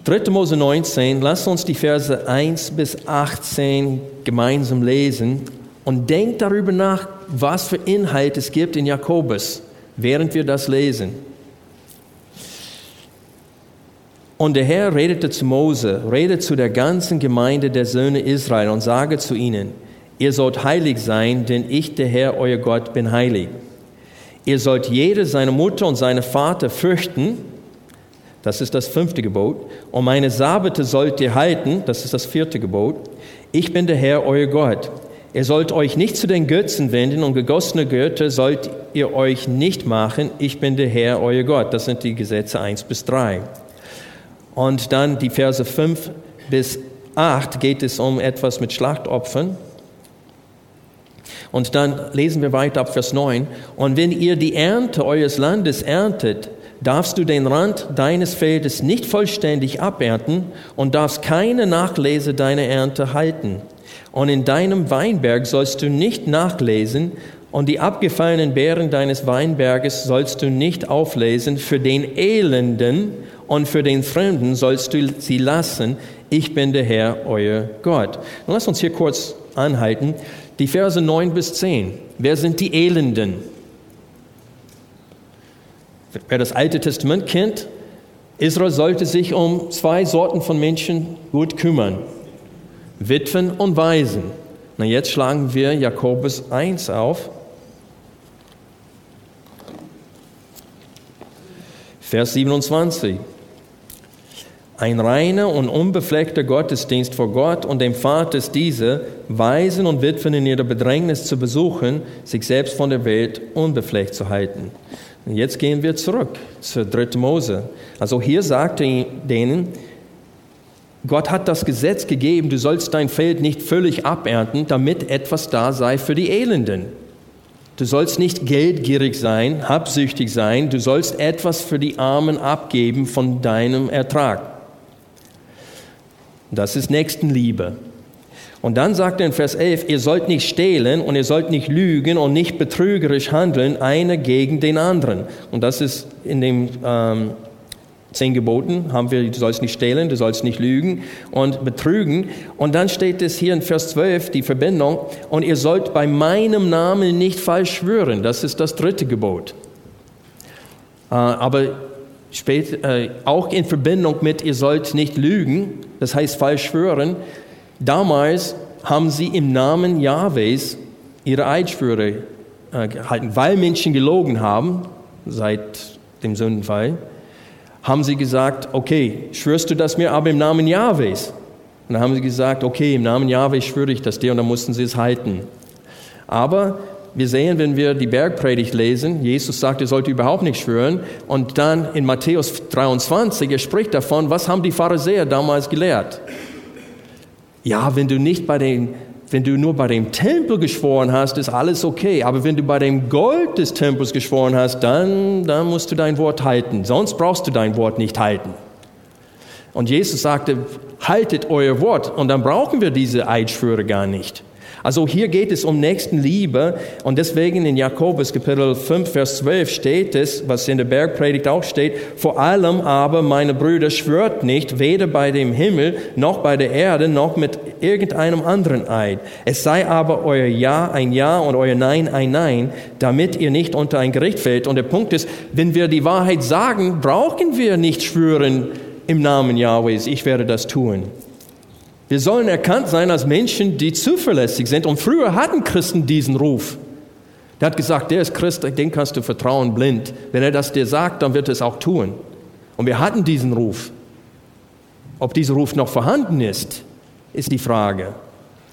3. Mose 19, lasst uns die Verse 1 bis 18 gemeinsam lesen und denkt darüber nach, was für Inhalt es gibt in Jakobus, während wir das lesen. Und der Herr redete zu Mose, redet zu der ganzen Gemeinde der Söhne Israel und sage zu ihnen, ihr sollt heilig sein, denn ich, der Herr, euer Gott, bin heilig. Ihr sollt jede seine Mutter und seine Vater fürchten, das ist das fünfte Gebot, und meine Sabbate sollt ihr halten, das ist das vierte Gebot. Ich bin der Herr, euer Gott. Ihr sollt euch nicht zu den Götzen wenden und gegossene Götter sollt ihr euch nicht machen. Ich bin der Herr, euer Gott. Das sind die Gesetze 1 bis 3. Und dann die Verse 5 bis 8 geht es um etwas mit Schlachtopfern. Und dann lesen wir weiter ab Vers 9. Und wenn ihr die Ernte eures Landes erntet, darfst du den Rand deines Feldes nicht vollständig abernten und darfst keine Nachlese deiner Ernte halten. Und in deinem Weinberg sollst du nicht nachlesen, und die abgefallenen Beeren deines Weinberges sollst du nicht auflesen. Für den Elenden und für den Fremden sollst du sie lassen. Ich bin der Herr, euer Gott. Und lass uns hier kurz anhalten. Die Verse 9 bis 10. Wer sind die Elenden? Wer das Alte Testament kennt, Israel sollte sich um zwei Sorten von Menschen gut kümmern. Witwen und Waisen. Na, jetzt schlagen wir Jakobus 1 auf. Vers 27. Ein reiner und unbefleckter Gottesdienst vor Gott und dem Vater ist diese, Waisen und Witwen in ihrer Bedrängnis zu besuchen, sich selbst von der Welt unbefleckt zu halten. Und jetzt gehen wir zurück zur 3. Mose. Also hier sagt er denen, Gott hat das Gesetz gegeben, du sollst dein Feld nicht völlig abernten, damit etwas da sei für die Elenden. Du sollst nicht geldgierig sein, habsüchtig sein, du sollst etwas für die Armen abgeben von deinem Ertrag. Das ist Nächstenliebe. Und dann sagt er in Vers 11, ihr sollt nicht stehlen und ihr sollt nicht lügen und nicht betrügerisch handeln, einer gegen den anderen. Und das ist in dem ähm, Zehn Geboten haben wir, du sollst nicht stehlen, du sollst nicht lügen und betrügen. Und dann steht es hier in Vers 12, die Verbindung, und ihr sollt bei meinem Namen nicht falsch schwören. Das ist das dritte Gebot. Äh, aber spät, äh, auch in Verbindung mit, ihr sollt nicht lügen, das heißt falsch schwören. Damals haben sie im Namen Jahwes ihre Eidschwüre äh, gehalten, weil Menschen gelogen haben seit dem Sündenfall haben sie gesagt, okay, schwörst du das mir aber im Namen Jahwes? Und dann haben sie gesagt, okay, im Namen Jahwes schwöre ich das dir und dann mussten sie es halten. Aber wir sehen, wenn wir die Bergpredigt lesen, Jesus sagt, ihr sollt überhaupt nicht schwören. Und dann in Matthäus 23, er spricht davon, was haben die Pharisäer damals gelehrt? Ja, wenn du nicht bei den wenn du nur bei dem Tempel geschworen hast, ist alles okay. Aber wenn du bei dem Gold des Tempels geschworen hast, dann, dann musst du dein Wort halten. Sonst brauchst du dein Wort nicht halten. Und Jesus sagte, haltet euer Wort. Und dann brauchen wir diese Eidschwüre gar nicht. Also hier geht es um Nächstenliebe und deswegen in Jakobus Kapitel 5, Vers 12 steht es, was in der Bergpredigt auch steht, vor allem aber, meine Brüder, schwört nicht, weder bei dem Himmel noch bei der Erde noch mit irgendeinem anderen Eid. Es sei aber euer Ja ein Ja und euer Nein ein Nein, damit ihr nicht unter ein Gericht fällt. Und der Punkt ist, wenn wir die Wahrheit sagen, brauchen wir nicht schwören im Namen Jahwes, ich werde das tun. Wir sollen erkannt sein als Menschen, die zuverlässig sind. Und früher hatten Christen diesen Ruf. Der hat gesagt, der ist Christ, dem kannst du vertrauen blind. Wenn er das dir sagt, dann wird er es auch tun. Und wir hatten diesen Ruf. Ob dieser Ruf noch vorhanden ist, ist die Frage.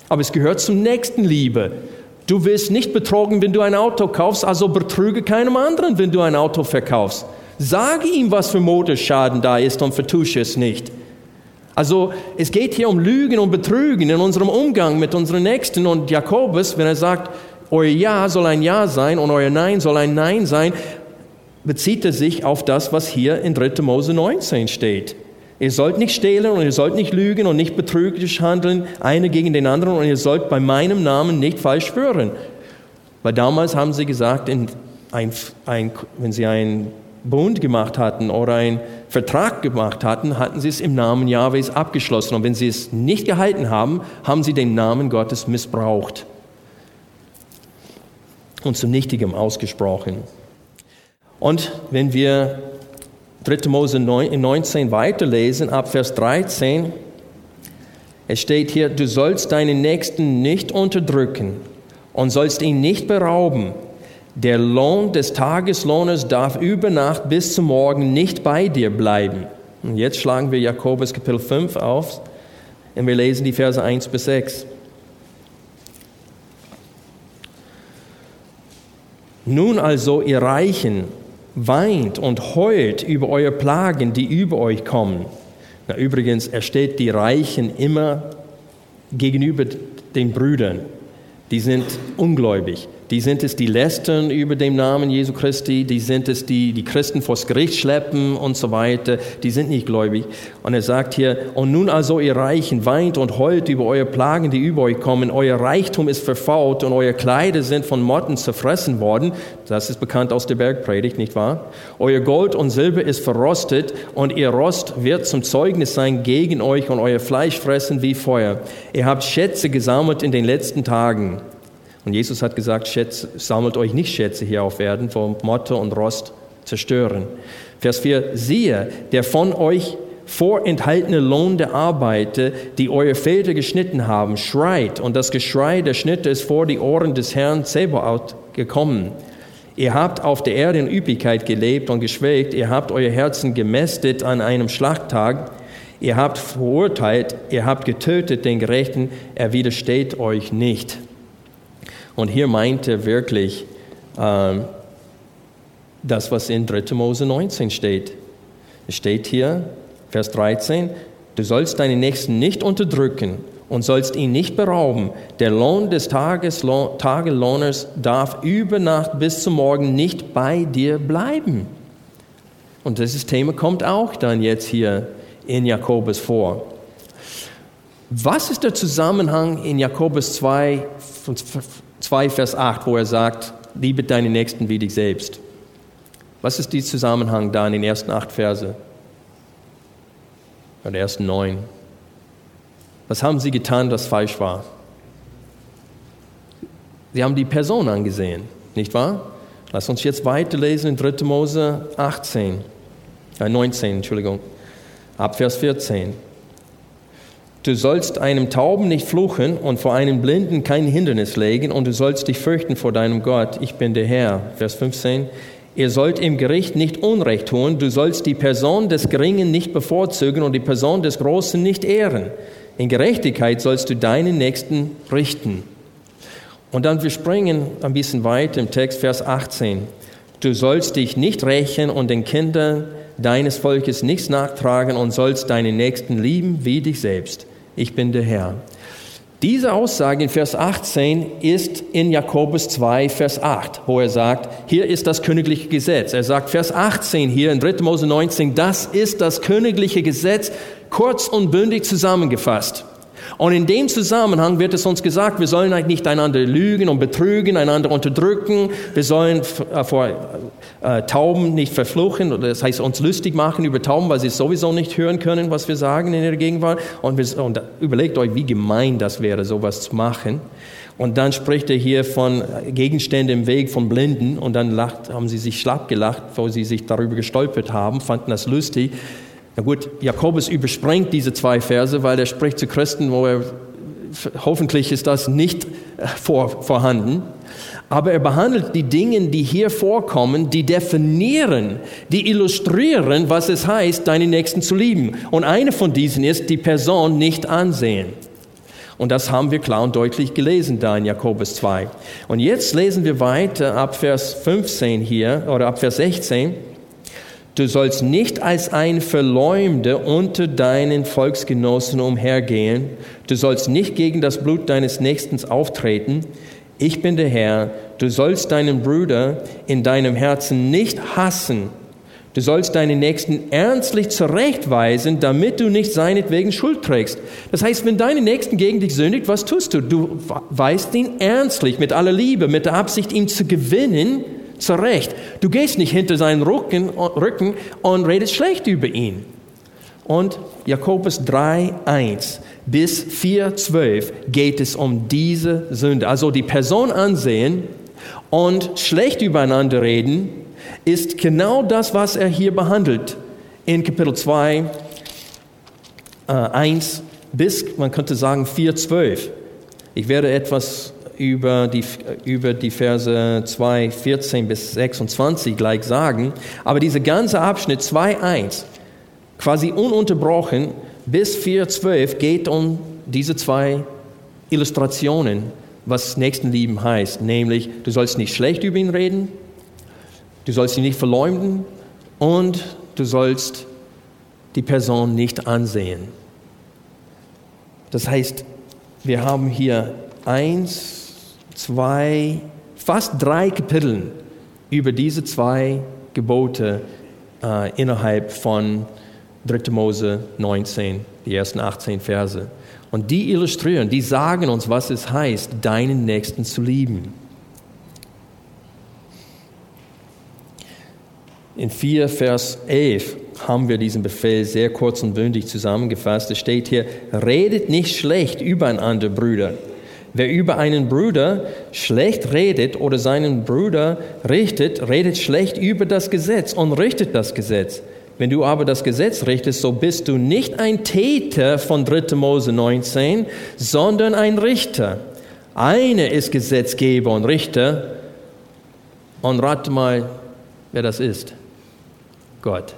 Aber es gehört zum Nächstenliebe. Du wirst nicht betrogen, wenn du ein Auto kaufst, also betrüge keinem anderen, wenn du ein Auto verkaufst. Sage ihm, was für Motorschaden da ist und vertusche es nicht. Also es geht hier um Lügen und Betrügen in unserem Umgang mit unseren Nächsten. Und Jakobus, wenn er sagt, euer Ja soll ein Ja sein und euer Nein soll ein Nein sein, bezieht er sich auf das, was hier in 3. Mose 19 steht. Ihr sollt nicht stehlen und ihr sollt nicht lügen und nicht betrüglich handeln, einer gegen den anderen und ihr sollt bei meinem Namen nicht falsch schwören. Weil damals haben sie gesagt, ein, ein, wenn sie einen Bund gemacht hatten oder einen Vertrag gemacht hatten, hatten sie es im Namen Jahwes abgeschlossen. Und wenn sie es nicht gehalten haben, haben sie den Namen Gottes missbraucht und zu Nichtigem ausgesprochen. Und wenn wir 3. Mose 19 weiterlesen, ab Vers 13, es steht hier, du sollst deinen Nächsten nicht unterdrücken und sollst ihn nicht berauben. Der Lohn des Tageslohners darf über Nacht bis zum Morgen nicht bei dir bleiben. Und jetzt schlagen wir Jakobus Kapitel 5 auf und wir lesen die Verse 1 bis 6. Nun also, ihr Reichen, weint und heult über eure Plagen, die über euch kommen. Na, übrigens, er steht die Reichen immer gegenüber den Brüdern. Die sind ungläubig. Die sind es, die lästern über den Namen Jesu Christi, die sind es, die die Christen vors Gericht schleppen und so weiter, die sind nicht gläubig. Und er sagt hier, und nun also ihr Reichen, weint und heult über eure Plagen, die über euch kommen, euer Reichtum ist verfault und eure Kleider sind von Motten zerfressen worden, das ist bekannt aus der Bergpredigt, nicht wahr? Euer Gold und Silber ist verrostet und ihr Rost wird zum Zeugnis sein gegen euch und euer Fleisch fressen wie Feuer. Ihr habt Schätze gesammelt in den letzten Tagen. Und Jesus hat gesagt, Schätze, sammelt euch nicht Schätze hier auf Erden, wo Motte und Rost zerstören. Vers 4, siehe, der von euch vorenthaltene Lohn der Arbeiter, die eure Väter geschnitten haben, schreit, und das Geschrei der Schnitte ist vor die Ohren des Herrn Zebaoth gekommen. Ihr habt auf der Erde in Üppigkeit gelebt und geschwelgt, ihr habt euer Herzen gemästet an einem Schlachttag, ihr habt verurteilt, ihr habt getötet den Gerechten, er widersteht euch nicht. Und hier meint er wirklich ähm, das, was in 3. Mose 19 steht. Es steht hier, Vers 13, du sollst deinen Nächsten nicht unterdrücken und sollst ihn nicht berauben. Der Lohn des Tagelohners darf über Nacht bis zum Morgen nicht bei dir bleiben. Und dieses Thema kommt auch dann jetzt hier in Jakobus vor. Was ist der Zusammenhang in Jakobus 2, 2, Vers 8, wo er sagt, liebe deinen Nächsten wie dich selbst. Was ist der Zusammenhang da in den ersten acht Verse? Oder ersten neun? Was haben sie getan, das falsch war? Sie haben die Person angesehen, nicht wahr? Lass uns jetzt weiterlesen in 3. Mose 18, äh 19, Entschuldigung, ab Vers 14. Du sollst einem Tauben nicht fluchen und vor einem Blinden kein Hindernis legen und du sollst dich fürchten vor deinem Gott. Ich bin der Herr. Vers 15. Ihr sollt im Gericht nicht Unrecht tun. Du sollst die Person des Geringen nicht bevorzugen und die Person des Großen nicht ehren. In Gerechtigkeit sollst du deinen Nächsten richten. Und dann wir springen ein bisschen weiter im Text, Vers 18. Du sollst dich nicht rächen und den Kindern deines Volkes nichts nachtragen und sollst deinen Nächsten lieben wie dich selbst ich bin der Herr. Diese Aussage in Vers 18 ist in Jakobus 2, Vers 8, wo er sagt, hier ist das königliche Gesetz. Er sagt, Vers 18 hier in 3. Mose 19, das ist das königliche Gesetz, kurz und bündig zusammengefasst. Und in dem Zusammenhang wird es uns gesagt, wir sollen halt nicht einander lügen und betrügen, einander unterdrücken, wir sollen äh, vor äh, Tauben nicht verfluchen, das heißt uns lustig machen über Tauben, weil sie sowieso nicht hören können, was wir sagen in ihrer Gegenwart. Und, wir, und überlegt euch, wie gemein das wäre, sowas zu machen. Und dann spricht er hier von Gegenständen im Weg von Blinden und dann lacht, haben sie sich schlapp gelacht, wo sie sich darüber gestolpert haben, fanden das lustig. Na gut, Jakobus überspringt diese zwei Verse, weil er spricht zu Christen, wo er, hoffentlich ist das nicht äh, vor, vorhanden. Aber er behandelt die Dinge, die hier vorkommen, die definieren, die illustrieren, was es heißt, deine Nächsten zu lieben. Und eine von diesen ist, die Person nicht ansehen. Und das haben wir klar und deutlich gelesen da in Jakobus 2. Und jetzt lesen wir weiter ab Vers 15 hier oder ab Vers 16. Du sollst nicht als ein Verleumder unter deinen Volksgenossen umhergehen. Du sollst nicht gegen das Blut deines Nächsten auftreten. Ich bin der Herr. Du sollst deinen Bruder in deinem Herzen nicht hassen. Du sollst deinen Nächsten ernstlich zurechtweisen, damit du nicht seinetwegen Schuld trägst. Das heißt, wenn deine Nächsten gegen dich sündigt, was tust du? Du weist ihn ernstlich, mit aller Liebe, mit der Absicht, ihn zu gewinnen, zurecht. Du gehst nicht hinter seinen Rücken, Rücken und redest schlecht über ihn. Und Jakobus 3, 1 bis 4, 12 geht es um diese Sünde. Also die Person ansehen und schlecht übereinander reden, ist genau das, was er hier behandelt in Kapitel 2, äh, 1 bis, man könnte sagen, 4, 12. Ich werde etwas über die, über die Verse 2, 14 bis 26 gleich sagen, aber dieser ganze Abschnitt 2, 1, quasi ununterbrochen bis 4, 12 geht um diese zwei Illustrationen, was Nächstenlieben heißt, nämlich du sollst nicht schlecht über ihn reden, Du sollst ihn nicht verleumden und du sollst die Person nicht ansehen. Das heißt, wir haben hier eins, zwei, fast drei Kapitel über diese zwei Gebote äh, innerhalb von 3. Mose 19, die ersten 18 Verse. Und die illustrieren, die sagen uns, was es heißt, deinen Nächsten zu lieben. In 4 Vers 11 haben wir diesen Befehl sehr kurz und bündig zusammengefasst. Es steht hier, redet nicht schlecht übereinander, Brüder. Wer über einen Bruder schlecht redet oder seinen Bruder richtet, redet schlecht über das Gesetz und richtet das Gesetz. Wenn du aber das Gesetz richtest, so bist du nicht ein Täter von 3. Mose 19, sondern ein Richter. Einer ist Gesetzgeber und Richter. Und rate mal, wer das ist. Gott.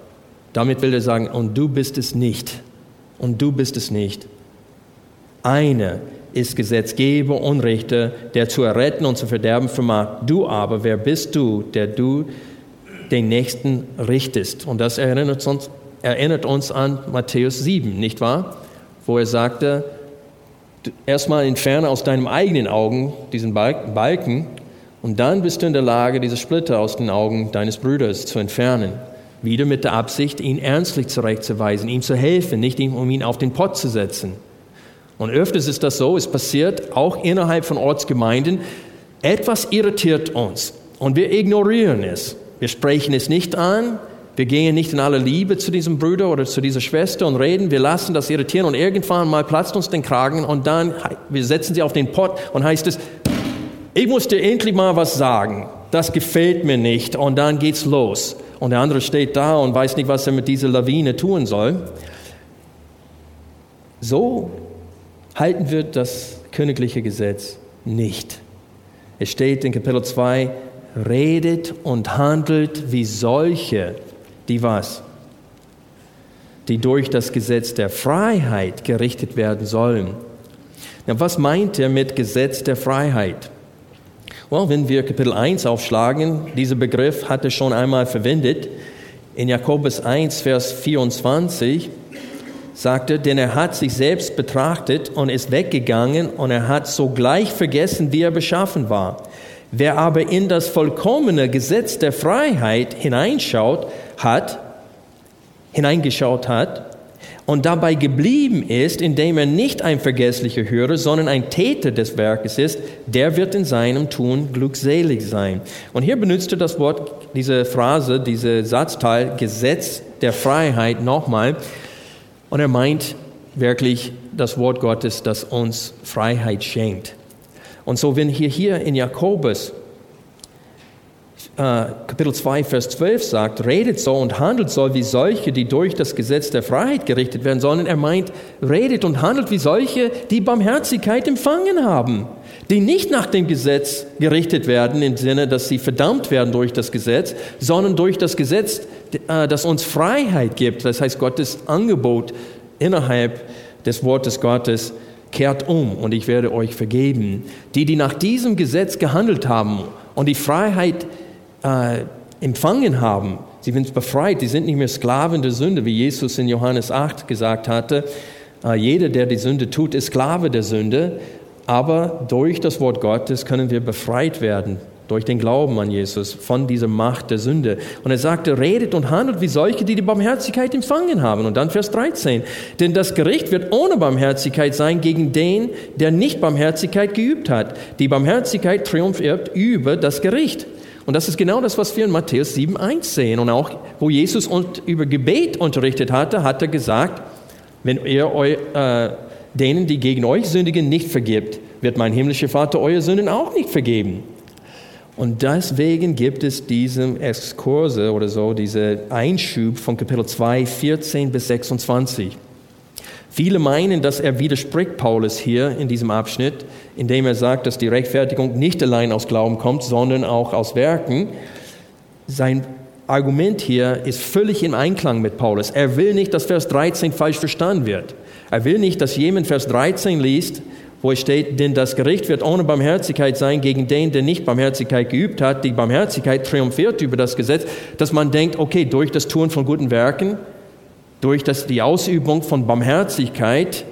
Damit will er sagen, und du bist es nicht. Und du bist es nicht. Einer ist Gesetzgeber und Richter, der zu erretten und zu verderben vermag. Du aber, wer bist du, der du den Nächsten richtest? Und das erinnert uns, erinnert uns an Matthäus 7, nicht wahr? Wo er sagte, erstmal entferne aus deinem eigenen Augen diesen Balken und dann bist du in der Lage, diese Splitter aus den Augen deines Bruders zu entfernen. Wieder mit der Absicht, ihn ernstlich zurechtzuweisen, ihm zu helfen, nicht um ihn auf den Pott zu setzen. Und öfters ist das so, es passiert auch innerhalb von Ortsgemeinden, etwas irritiert uns und wir ignorieren es. Wir sprechen es nicht an, wir gehen nicht in aller Liebe zu diesem Bruder oder zu dieser Schwester und reden, wir lassen das irritieren und irgendwann mal platzt uns den Kragen und dann wir setzen sie auf den Pott und heißt es, ich muss dir endlich mal was sagen, das gefällt mir nicht und dann geht's los und der andere steht da und weiß nicht, was er mit dieser Lawine tun soll. So halten wir das königliche Gesetz nicht. Es steht in Kapitel 2, redet und handelt wie solche, die was? Die durch das Gesetz der Freiheit gerichtet werden sollen. Ja, was meint er mit Gesetz der Freiheit? Well, wenn wir Kapitel 1 aufschlagen, dieser Begriff hat er schon einmal verwendet. In Jakobus 1, Vers 24 sagt er, denn er hat sich selbst betrachtet und ist weggegangen und er hat sogleich vergessen, wie er beschaffen war. Wer aber in das vollkommene Gesetz der Freiheit hineinschaut hat, hineingeschaut hat, und dabei geblieben ist, indem er nicht ein vergesslicher Hörer, sondern ein Täter des Werkes ist, der wird in seinem Tun glückselig sein. Und hier benutzt er das Wort, diese Phrase, diese Satzteil, Gesetz der Freiheit nochmal. Und er meint wirklich das Wort Gottes, das uns Freiheit schenkt. Und so, wenn hier, hier in Jakobus äh, Kapitel 2, Vers 12 sagt, redet so und handelt so wie solche, die durch das Gesetz der Freiheit gerichtet werden sollen. Er meint, redet und handelt wie solche, die Barmherzigkeit empfangen haben, die nicht nach dem Gesetz gerichtet werden, im Sinne, dass sie verdammt werden durch das Gesetz, sondern durch das Gesetz, äh, das uns Freiheit gibt. Das heißt, Gottes Angebot innerhalb des Wortes Gottes kehrt um und ich werde euch vergeben. Die, die nach diesem Gesetz gehandelt haben und die Freiheit äh, empfangen haben, sie sind befreit, die sind nicht mehr Sklaven der Sünde, wie Jesus in Johannes 8 gesagt hatte. Äh, jeder, der die Sünde tut, ist Sklave der Sünde, aber durch das Wort Gottes können wir befreit werden durch den Glauben an Jesus von dieser Macht der Sünde. Und er sagte, redet und handelt wie solche, die die Barmherzigkeit empfangen haben. Und dann Vers 13, denn das Gericht wird ohne Barmherzigkeit sein gegen den, der nicht Barmherzigkeit geübt hat. Die Barmherzigkeit triumphiert über das Gericht. Und das ist genau das, was wir in Matthäus 7.1 sehen. Und auch, wo Jesus über Gebet unterrichtet hatte, hat er gesagt, wenn ihr eu, äh, denen, die gegen euch sündigen, nicht vergibt, wird mein himmlischer Vater eure Sünden auch nicht vergeben. Und deswegen gibt es diesen Exkurse oder so, diese Einschub von Kapitel 2, 14 bis 26. Viele meinen, dass er widerspricht Paulus hier in diesem Abschnitt, indem er sagt, dass die Rechtfertigung nicht allein aus Glauben kommt, sondern auch aus Werken. Sein Argument hier ist völlig im Einklang mit Paulus. Er will nicht, dass Vers 13 falsch verstanden wird. Er will nicht, dass jemand Vers 13 liest wo es steht, denn das Gericht wird ohne Barmherzigkeit sein gegen den, der nicht Barmherzigkeit geübt hat. Die Barmherzigkeit triumphiert über das Gesetz, dass man denkt, okay, durch das Tun von guten Werken, durch das, die Ausübung von Barmherzigkeit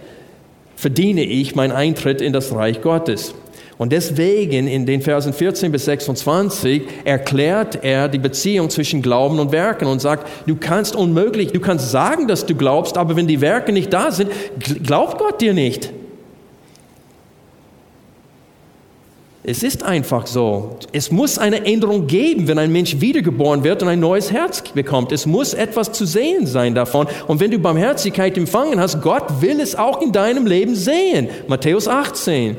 verdiene ich meinen Eintritt in das Reich Gottes. Und deswegen in den Versen 14 bis 26 erklärt er die Beziehung zwischen Glauben und Werken und sagt, du kannst unmöglich, du kannst sagen, dass du glaubst, aber wenn die Werke nicht da sind, glaubt Gott dir nicht. Es ist einfach so. Es muss eine Änderung geben, wenn ein Mensch wiedergeboren wird und ein neues Herz bekommt. Es muss etwas zu sehen sein davon. Und wenn du Barmherzigkeit empfangen hast, Gott will es auch in deinem Leben sehen. Matthäus 18.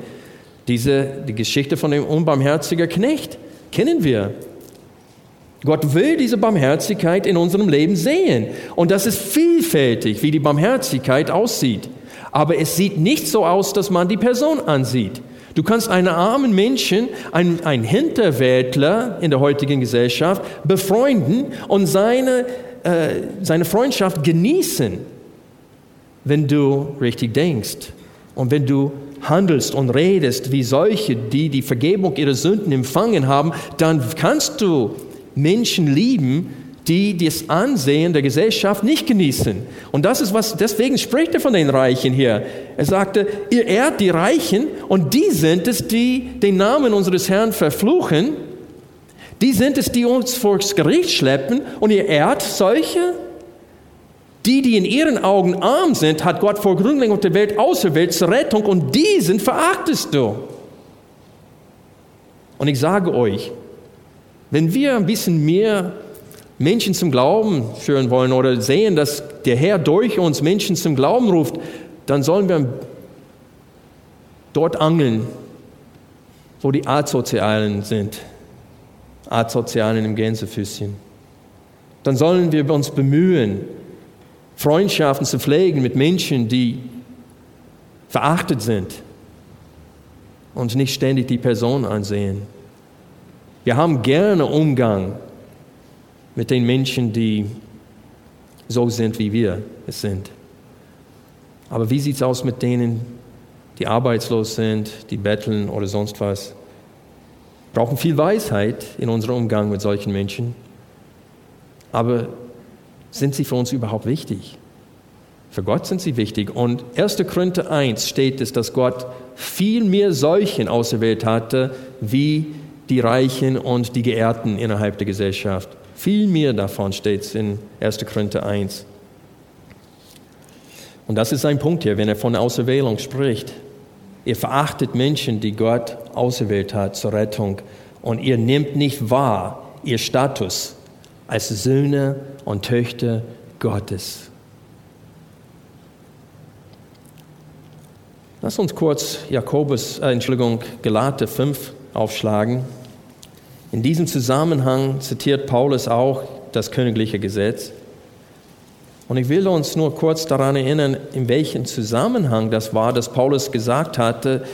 Diese, die Geschichte von dem unbarmherzigen Knecht kennen wir. Gott will diese Barmherzigkeit in unserem Leben sehen. Und das ist vielfältig, wie die Barmherzigkeit aussieht. Aber es sieht nicht so aus, dass man die Person ansieht. Du kannst einen armen Menschen, einen, Hinterwäldler in der heutigen Gesellschaft befreunden und seine, äh, seine Freundschaft genießen, wenn du richtig denkst und wenn du handelst und redest wie solche, die die Vergebung ihrer Sünden empfangen haben, dann kannst du Menschen lieben, die das Ansehen der Gesellschaft nicht genießen. Und das ist was, deswegen spricht er von den Reichen hier. Er sagte, ihr ehrt die Reichen und die sind es, die den Namen unseres Herrn verfluchen. Die sind es, die uns vors Gericht schleppen und ihr ehrt solche. Die, die in ihren Augen arm sind, hat Gott vor Gründung der Welt auserwählt zur Rettung und diesen verachtest du. Und ich sage euch, wenn wir ein bisschen mehr Menschen zum Glauben führen wollen oder sehen, dass der Herr durch uns Menschen zum Glauben ruft, dann sollen wir dort angeln, wo die Asozialen sind. Asozialen im Gänsefüßchen. Dann sollen wir uns bemühen, Freundschaften zu pflegen mit Menschen, die verachtet sind und nicht ständig die Person ansehen. Wir haben gerne Umgang mit den Menschen, die so sind, wie wir es sind. Aber wie sieht es aus mit denen, die arbeitslos sind, die betteln oder sonst was? Wir brauchen viel Weisheit in unserem Umgang mit solchen Menschen. Aber sind sie für uns überhaupt wichtig? Für Gott sind sie wichtig. Und 1. Korinther 1 steht es, dass Gott viel mehr solchen auserwählt hatte, wie die Reichen und die Geehrten innerhalb der Gesellschaft. Viel mehr davon steht in 1. Korinther 1. Und das ist sein Punkt hier, wenn er von Auserwählung spricht. Ihr verachtet Menschen, die Gott auserwählt hat zur Rettung. Und ihr nehmt nicht wahr ihr Status als Söhne und Töchter Gottes. Lass uns kurz Jakobus, äh, Entschuldigung, Galate 5 aufschlagen. In diesem Zusammenhang zitiert Paulus auch das königliche Gesetz. Und ich will uns nur kurz daran erinnern, in welchem Zusammenhang das war, dass Paulus gesagt hatte,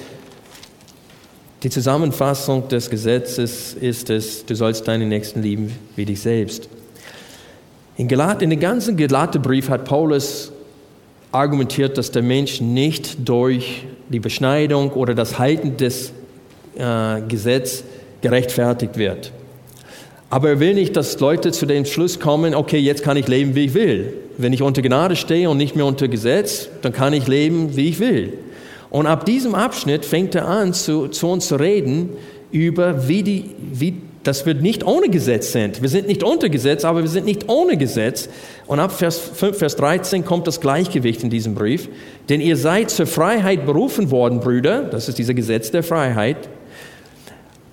die Zusammenfassung des Gesetzes ist es, du sollst deinen Nächsten lieben wie dich selbst. In, Galat, in dem ganzen Galaterbrief hat Paulus argumentiert, dass der Mensch nicht durch die Beschneidung oder das Halten des äh, Gesetzes gerechtfertigt wird. Aber er will nicht, dass Leute zu dem Schluss kommen, okay, jetzt kann ich leben, wie ich will. Wenn ich unter Gnade stehe und nicht mehr unter Gesetz, dann kann ich leben, wie ich will. Und ab diesem Abschnitt fängt er an, zu, zu uns zu reden über, wie, die, wie dass wir nicht ohne Gesetz sind. Wir sind nicht unter Gesetz, aber wir sind nicht ohne Gesetz. Und ab Vers 5, Vers 13 kommt das Gleichgewicht in diesem Brief. Denn ihr seid zur Freiheit berufen worden, Brüder. Das ist dieser Gesetz der Freiheit.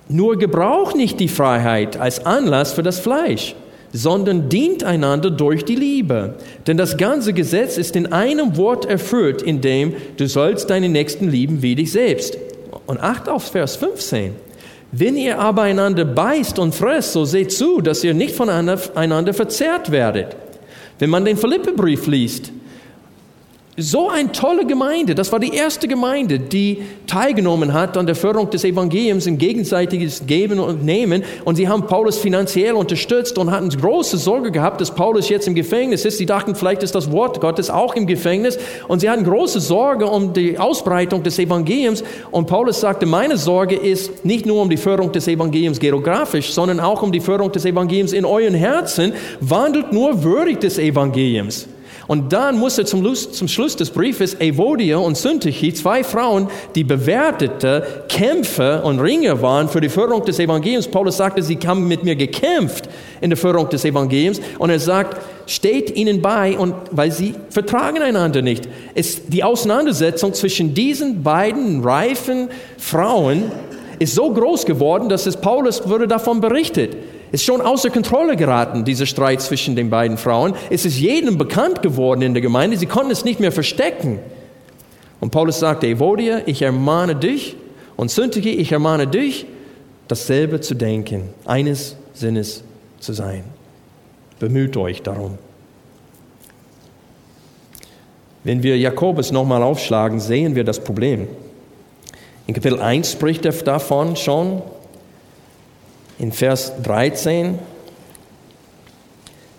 Nur gebraucht nicht die Freiheit als Anlass für das Fleisch, sondern dient einander durch die Liebe. Denn das ganze Gesetz ist in einem Wort erfüllt, in dem du sollst deinen Nächsten lieben wie dich selbst. Und acht auf Vers 15. Wenn ihr aber einander beißt und fresst, so seht zu, dass ihr nicht voneinander verzehrt werdet. Wenn man den Philippebrief liest, so eine tolle Gemeinde. Das war die erste Gemeinde, die teilgenommen hat an der Förderung des Evangeliums im gegenseitiges Geben und Nehmen. Und sie haben Paulus finanziell unterstützt und hatten große Sorge gehabt, dass Paulus jetzt im Gefängnis ist. Sie dachten, vielleicht ist das Wort Gottes auch im Gefängnis. Und sie hatten große Sorge um die Ausbreitung des Evangeliums. Und Paulus sagte, meine Sorge ist nicht nur um die Förderung des Evangeliums geografisch, sondern auch um die Förderung des Evangeliums in euren Herzen. Wandelt nur würdig des Evangeliums. Und dann musste zum, zum Schluss des Briefes Evodia und Syntyche, zwei Frauen, die bewertete Kämpfer und Ringer waren für die Förderung des Evangeliums. Paulus sagte, sie haben mit mir gekämpft in der Förderung des Evangeliums. Und er sagt, steht ihnen bei, und weil sie vertragen einander nicht. Es, die Auseinandersetzung zwischen diesen beiden reifen Frauen ist so groß geworden, dass es Paulus wurde davon berichtet ist schon außer Kontrolle geraten, dieser Streit zwischen den beiden Frauen. Es ist jedem bekannt geworden in der Gemeinde, sie konnten es nicht mehr verstecken. Und Paulus sagte, Evodia, ich ermahne dich und Syntyche, ich ermahne dich, dasselbe zu denken, eines Sinnes zu sein. Bemüht euch darum. Wenn wir Jakobus nochmal aufschlagen, sehen wir das Problem. In Kapitel 1 spricht er davon schon, in Vers 13.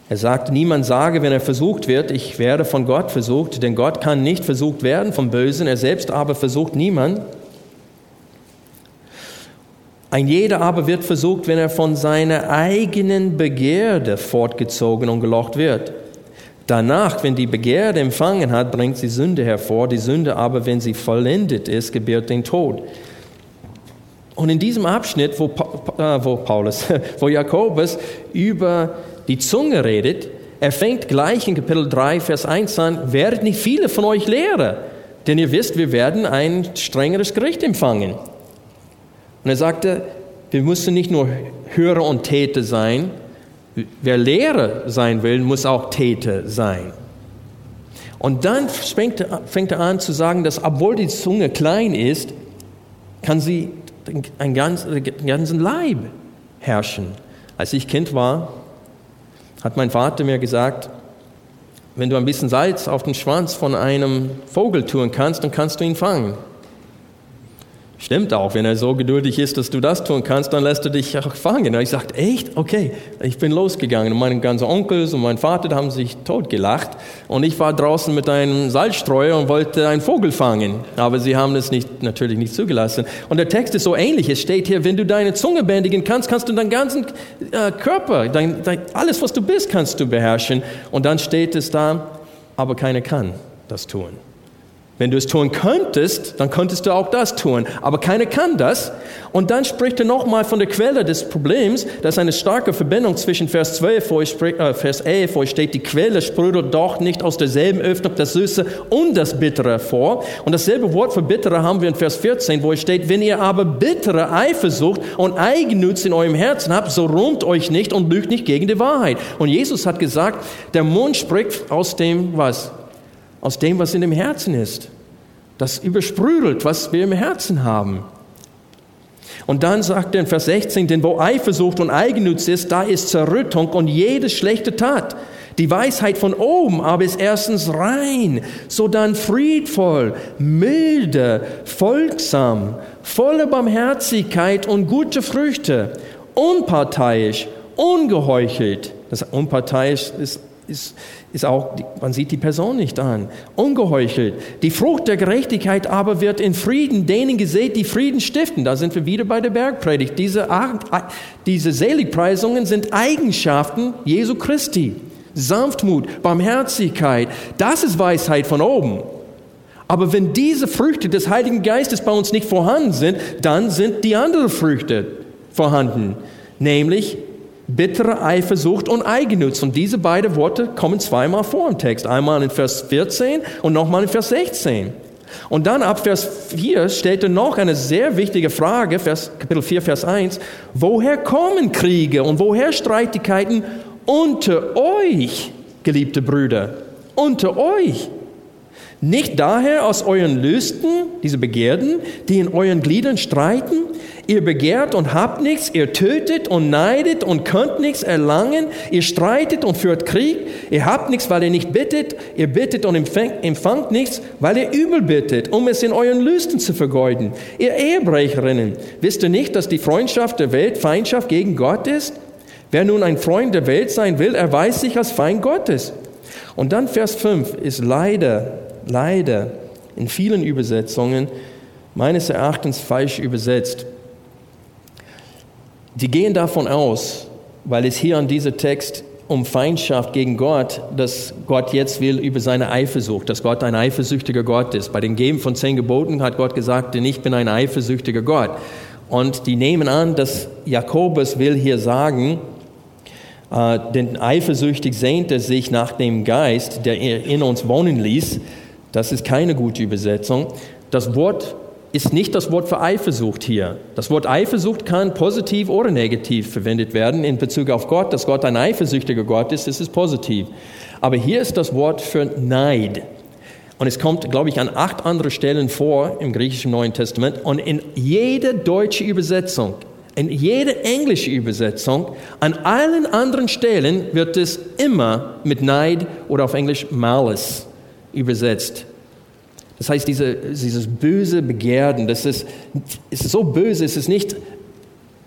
Er sagt, niemand sage, wenn er versucht wird, ich werde von Gott versucht, denn Gott kann nicht versucht werden vom Bösen, er selbst aber versucht niemand. Ein jeder aber wird versucht, wenn er von seiner eigenen Begierde fortgezogen und gelocht wird. Danach, wenn die Begierde empfangen hat, bringt sie Sünde hervor. Die Sünde aber, wenn sie vollendet ist, gebiert den Tod. Und in diesem Abschnitt, wo, äh, wo Paulus, (laughs) wo Jakobus über die Zunge redet, er fängt gleich in Kapitel 3, Vers 1 an, werdet nicht viele von euch Lehrer, denn ihr wisst, wir werden ein strengeres Gericht empfangen. Und er sagte, wir müssen nicht nur Hörer und Täter sein, wer Lehrer sein will, muss auch Täter sein. Und dann fängt er an zu sagen, dass obwohl die Zunge klein ist, kann sie einen ganzen, ganzen Leib herrschen. Als ich Kind war, hat mein Vater mir gesagt, wenn du ein bisschen Salz auf den Schwanz von einem Vogel tun kannst, dann kannst du ihn fangen. Stimmt auch, wenn er so geduldig ist, dass du das tun kannst, dann lässt er dich auch fangen. Und ich sagte, echt? Okay. Ich bin losgegangen und meine ganzen Onkels und mein Vater haben sich totgelacht und ich war draußen mit einem Salzstreuer und wollte einen Vogel fangen. Aber sie haben es nicht, natürlich nicht zugelassen. Und der Text ist so ähnlich. Es steht hier, wenn du deine Zunge bändigen kannst, kannst du deinen ganzen äh, Körper, dein, dein, alles, was du bist, kannst du beherrschen. Und dann steht es da, aber keiner kann das tun. Wenn du es tun könntest, dann könntest du auch das tun. Aber keiner kann das. Und dann spricht er nochmal von der Quelle des Problems. Das ist eine starke Verbindung zwischen Vers 12, wo ich sprich, äh, Vers 11, wo steht, die Quelle sprudelt doch nicht aus derselben Öffnung das Süße und das Bittere vor. Und dasselbe Wort für Bittere haben wir in Vers 14, wo es steht, wenn ihr aber bittere Eifersucht und Eigennutz in eurem Herzen habt, so rühmt euch nicht und lügt nicht gegen die Wahrheit. Und Jesus hat gesagt, der Mund spricht aus dem, was? Aus dem, was in dem Herzen ist. Das übersprudelt, was wir im Herzen haben. Und dann sagt er in Vers 16, denn wo Eifersucht und Eigennutz ist, da ist Zerrüttung und jede schlechte Tat. Die Weisheit von oben aber ist erstens rein, sodann friedvoll, milde, folgsam, voller Barmherzigkeit und gute Früchte, unparteiisch, ungeheuchelt. Das unparteiisch ist, ist, ist auch, man sieht die Person nicht an. Ungeheuchelt. Die Frucht der Gerechtigkeit aber wird in Frieden denen gesät, die Frieden stiften. Da sind wir wieder bei der Bergpredigt. Diese, diese Seligpreisungen sind Eigenschaften Jesu Christi. Sanftmut, Barmherzigkeit, das ist Weisheit von oben. Aber wenn diese Früchte des Heiligen Geistes bei uns nicht vorhanden sind, dann sind die anderen Früchte vorhanden, nämlich bittere Eifersucht und Eigennutz. Und diese beiden Worte kommen zweimal vor im Text. Einmal in Vers 14 und nochmal in Vers 16. Und dann ab Vers 4 stellt er noch eine sehr wichtige Frage, Vers, Kapitel 4, Vers 1. Woher kommen Kriege und woher Streitigkeiten unter euch, geliebte Brüder? Unter euch. Nicht daher aus euren Lüsten, diese Begierden, die in euren Gliedern streiten, Ihr begehrt und habt nichts, ihr tötet und neidet und könnt nichts erlangen, ihr streitet und führt Krieg, ihr habt nichts, weil ihr nicht bittet, ihr bittet und empfangt, empfangt nichts, weil ihr übel bittet, um es in euren Lüsten zu vergeuden. Ihr Ehebrecherinnen, wisst ihr nicht, dass die Freundschaft der Welt Feindschaft gegen Gott ist? Wer nun ein Freund der Welt sein will, erweist sich als Feind Gottes. Und dann Vers 5 ist leider, leider in vielen Übersetzungen meines Erachtens falsch übersetzt. Die gehen davon aus, weil es hier an diesem Text um Feindschaft gegen Gott, dass Gott jetzt will über seine Eifersucht, dass Gott ein eifersüchtiger Gott ist. Bei den Geben von zehn Geboten hat Gott gesagt, denn ich bin ein eifersüchtiger Gott. Und die nehmen an, dass Jakobus will hier sagen, äh, denn eifersüchtig sehnt er sich nach dem Geist, der in uns wohnen ließ. Das ist keine gute Übersetzung. Das Wort ist nicht das Wort für Eifersucht hier. Das Wort Eifersucht kann positiv oder negativ verwendet werden in Bezug auf Gott. Dass Gott ein eifersüchtiger Gott ist, ist positiv. Aber hier ist das Wort für Neid. Und es kommt, glaube ich, an acht andere Stellen vor im griechischen Neuen Testament. Und in jeder deutschen Übersetzung, in jeder englischen Übersetzung, an allen anderen Stellen wird es immer mit Neid oder auf Englisch Malice übersetzt. Das heißt, diese, dieses böse Begehren, das ist, ist so böse, es ist nicht,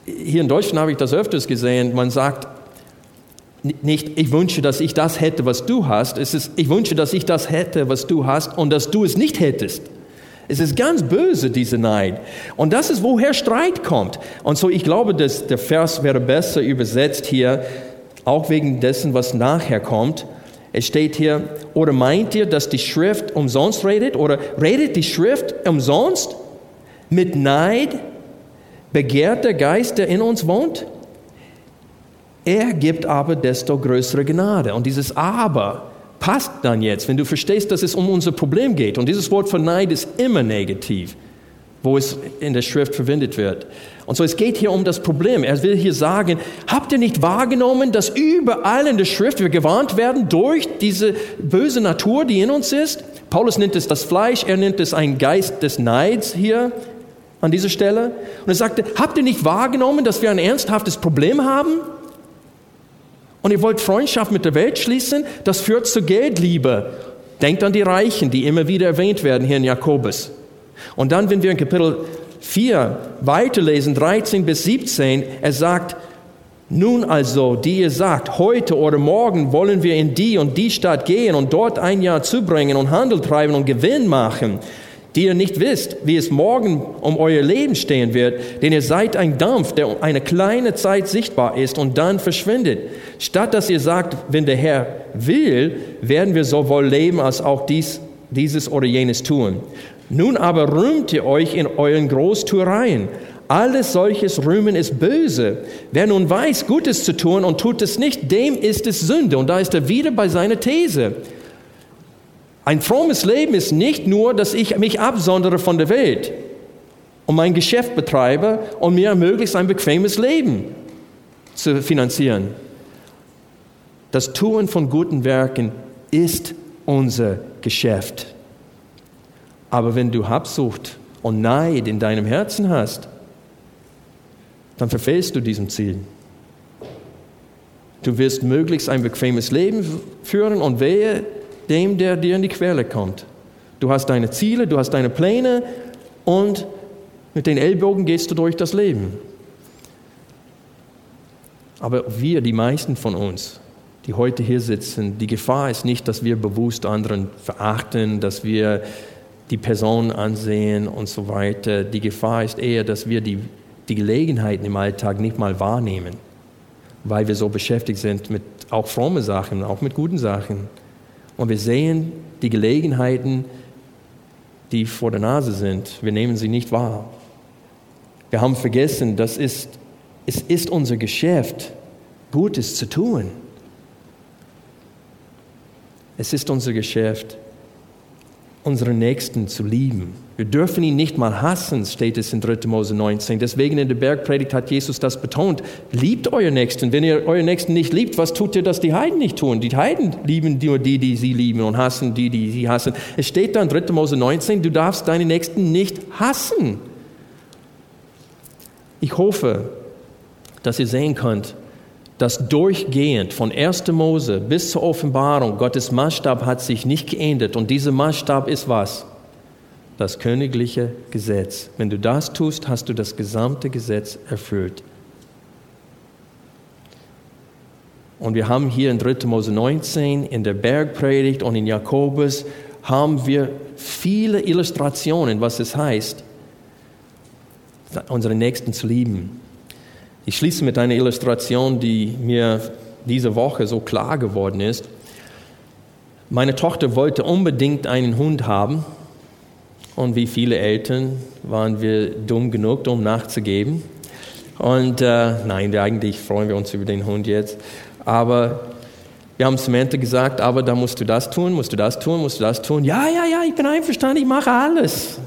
hier in Deutschland habe ich das öfters gesehen, man sagt nicht, ich wünsche, dass ich das hätte, was du hast, es ist, ich wünsche, dass ich das hätte, was du hast und dass du es nicht hättest. Es ist ganz böse, diese Neid. Und das ist, woher Streit kommt. Und so, ich glaube, dass der Vers wäre besser übersetzt hier, auch wegen dessen, was nachher kommt. Es steht hier, oder meint ihr, dass die Schrift umsonst redet? Oder redet die Schrift umsonst? Mit Neid begehrt der Geist, der in uns wohnt? Er gibt aber desto größere Gnade. Und dieses Aber passt dann jetzt, wenn du verstehst, dass es um unser Problem geht. Und dieses Wort von Neid ist immer negativ wo es in der Schrift verwendet wird. Und so, es geht hier um das Problem. Er will hier sagen, habt ihr nicht wahrgenommen, dass überall in der Schrift wir gewarnt werden durch diese böse Natur, die in uns ist? Paulus nennt es das Fleisch, er nennt es ein Geist des Neids hier an dieser Stelle. Und er sagte, habt ihr nicht wahrgenommen, dass wir ein ernsthaftes Problem haben? Und ihr wollt Freundschaft mit der Welt schließen? Das führt zu Geldliebe. Denkt an die Reichen, die immer wieder erwähnt werden hier in Jakobus. Und dann, wenn wir in Kapitel 4 weiterlesen, 13 bis 17, er sagt, nun also, die ihr sagt, heute oder morgen wollen wir in die und die Stadt gehen und dort ein Jahr zubringen und Handel treiben und Gewinn machen, die ihr nicht wisst, wie es morgen um euer Leben stehen wird, denn ihr seid ein Dampf, der eine kleine Zeit sichtbar ist und dann verschwindet. Statt dass ihr sagt, wenn der Herr will, werden wir sowohl leben als auch dies, dieses oder jenes tun. Nun aber rühmt ihr euch in euren Großtuereien. Alles solches Rühmen ist böse. Wer nun weiß, Gutes zu tun und tut es nicht, dem ist es Sünde. Und da ist er wieder bei seiner These. Ein frommes Leben ist nicht nur, dass ich mich absondere von der Welt und mein Geschäft betreibe und mir möglichst ein bequemes Leben zu finanzieren. Das Tun von guten Werken ist unser Geschäft. Aber wenn du Habsucht und Neid in deinem Herzen hast, dann verfehlst du diesem Ziel. Du wirst möglichst ein bequemes Leben führen und wehe dem, der dir in die Quelle kommt. Du hast deine Ziele, du hast deine Pläne und mit den Ellbogen gehst du durch das Leben. Aber wir, die meisten von uns, die heute hier sitzen, die Gefahr ist nicht, dass wir bewusst anderen verachten, dass wir die Person ansehen und so weiter. Die Gefahr ist eher, dass wir die, die Gelegenheiten im Alltag nicht mal wahrnehmen, weil wir so beschäftigt sind mit auch frommen Sachen, auch mit guten Sachen. Und wir sehen die Gelegenheiten, die vor der Nase sind. Wir nehmen sie nicht wahr. Wir haben vergessen, das ist, es ist unser Geschäft, Gutes zu tun. Es ist unser Geschäft, unseren Nächsten zu lieben. Wir dürfen ihn nicht mal hassen, steht es in 3. Mose 19. Deswegen in der Bergpredigt hat Jesus das betont. Liebt euer Nächsten. Wenn ihr euren Nächsten nicht liebt, was tut ihr, dass die Heiden nicht tun? Die Heiden lieben nur die, die sie lieben und hassen die, die sie hassen. Es steht da in 3. Mose 19, du darfst deine Nächsten nicht hassen. Ich hoffe, dass ihr sehen könnt, dass durchgehend von 1. Mose bis zur Offenbarung Gottes Maßstab hat sich nicht geändert. Und dieser Maßstab ist was? Das königliche Gesetz. Wenn du das tust, hast du das gesamte Gesetz erfüllt. Und wir haben hier in 3. Mose 19, in der Bergpredigt und in Jakobus, haben wir viele Illustrationen, was es heißt, unsere Nächsten zu lieben. Ich schließe mit einer Illustration, die mir diese Woche so klar geworden ist. Meine Tochter wollte unbedingt einen Hund haben und wie viele Eltern waren wir dumm genug, um nachzugeben. Und äh, nein, eigentlich freuen wir uns über den Hund jetzt. Aber wir haben Samantha gesagt, aber da musst du das tun, musst du das tun, musst du das tun. Ja, ja, ja, ich bin einverstanden, ich mache alles.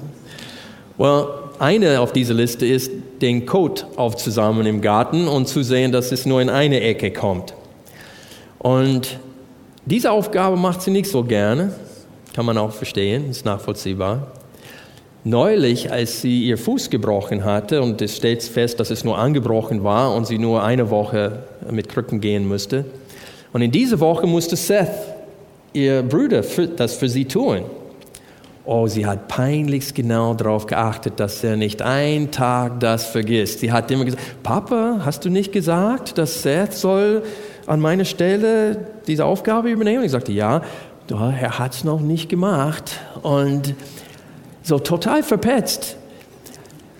Well, eine auf dieser Liste ist, den Kot aufzusammeln im Garten und zu sehen, dass es nur in eine Ecke kommt. Und diese Aufgabe macht sie nicht so gerne, kann man auch verstehen, ist nachvollziehbar. Neulich, als sie ihr Fuß gebrochen hatte und es steht fest, dass es nur angebrochen war und sie nur eine Woche mit Krücken gehen musste, und in dieser Woche musste Seth, ihr Bruder, das für sie tun. Oh, sie hat peinlichst genau darauf geachtet, dass er nicht einen Tag das vergisst. Sie hat immer gesagt, Papa, hast du nicht gesagt, dass Seth soll an meiner Stelle diese Aufgabe übernehmen? Ich sagte, ja, er hat es noch nicht gemacht. Und so total verpetzt.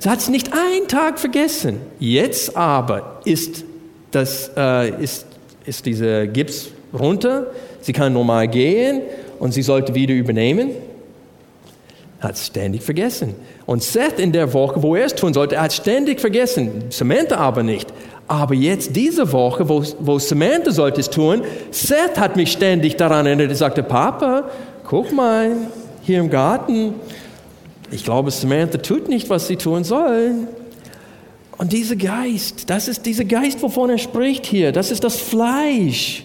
Sie hat es nicht einen Tag vergessen. Jetzt aber ist, das, äh, ist, ist dieser Gips runter. Sie kann normal gehen und sie sollte wieder übernehmen hat ständig vergessen. Und Seth in der Woche, wo er es tun sollte, hat ständig vergessen. Samantha aber nicht. Aber jetzt diese Woche, wo, wo Samantha sollte es tun, Seth hat mich ständig daran erinnert. Er sagte, Papa, guck mal, hier im Garten. Ich glaube, Samantha tut nicht, was sie tun soll. Und dieser Geist, das ist dieser Geist, wovon er spricht hier. Das ist das Fleisch.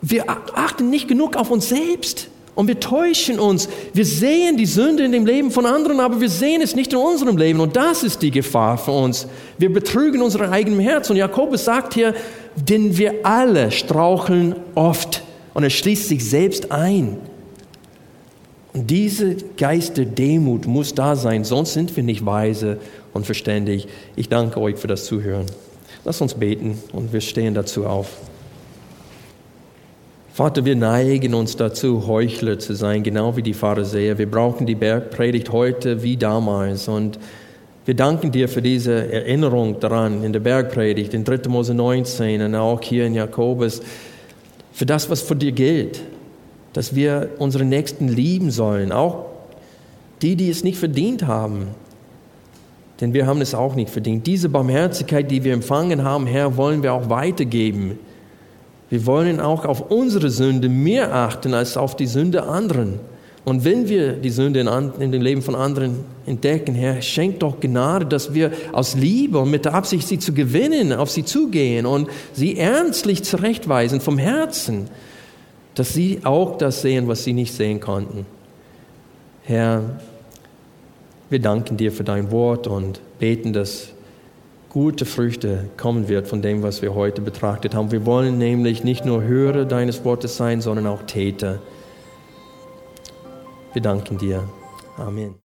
Wir achten nicht genug auf uns selbst. Und wir täuschen uns. Wir sehen die Sünde in dem Leben von anderen, aber wir sehen es nicht in unserem Leben. Und das ist die Gefahr für uns. Wir betrügen unser eigenes Herz. Und Jakobus sagt hier, denn wir alle straucheln oft. Und er schließt sich selbst ein. Und diese Geist der Demut muss da sein, sonst sind wir nicht weise und verständig. Ich danke euch für das Zuhören. Lass uns beten und wir stehen dazu auf. Vater, wir neigen uns dazu, Heuchler zu sein, genau wie die Pharisäer. Wir brauchen die Bergpredigt heute wie damals. Und wir danken dir für diese Erinnerung daran in der Bergpredigt, in 3. Mose 19 und auch hier in Jakobus, für das, was für dir gilt, dass wir unsere Nächsten lieben sollen, auch die, die es nicht verdient haben. Denn wir haben es auch nicht verdient. Diese Barmherzigkeit, die wir empfangen haben, Herr, wollen wir auch weitergeben wir wollen auch auf unsere Sünde mehr achten als auf die Sünde anderen. Und wenn wir die Sünde in, in dem Leben von anderen entdecken, Herr, schenk doch Gnade, dass wir aus Liebe und mit der Absicht, sie zu gewinnen, auf sie zugehen und sie ernstlich zurechtweisen vom Herzen, dass sie auch das sehen, was sie nicht sehen konnten. Herr, wir danken dir für dein Wort und beten, dass gute Früchte kommen wird von dem, was wir heute betrachtet haben. Wir wollen nämlich nicht nur Hörer deines Wortes sein, sondern auch Täter. Wir danken dir. Amen.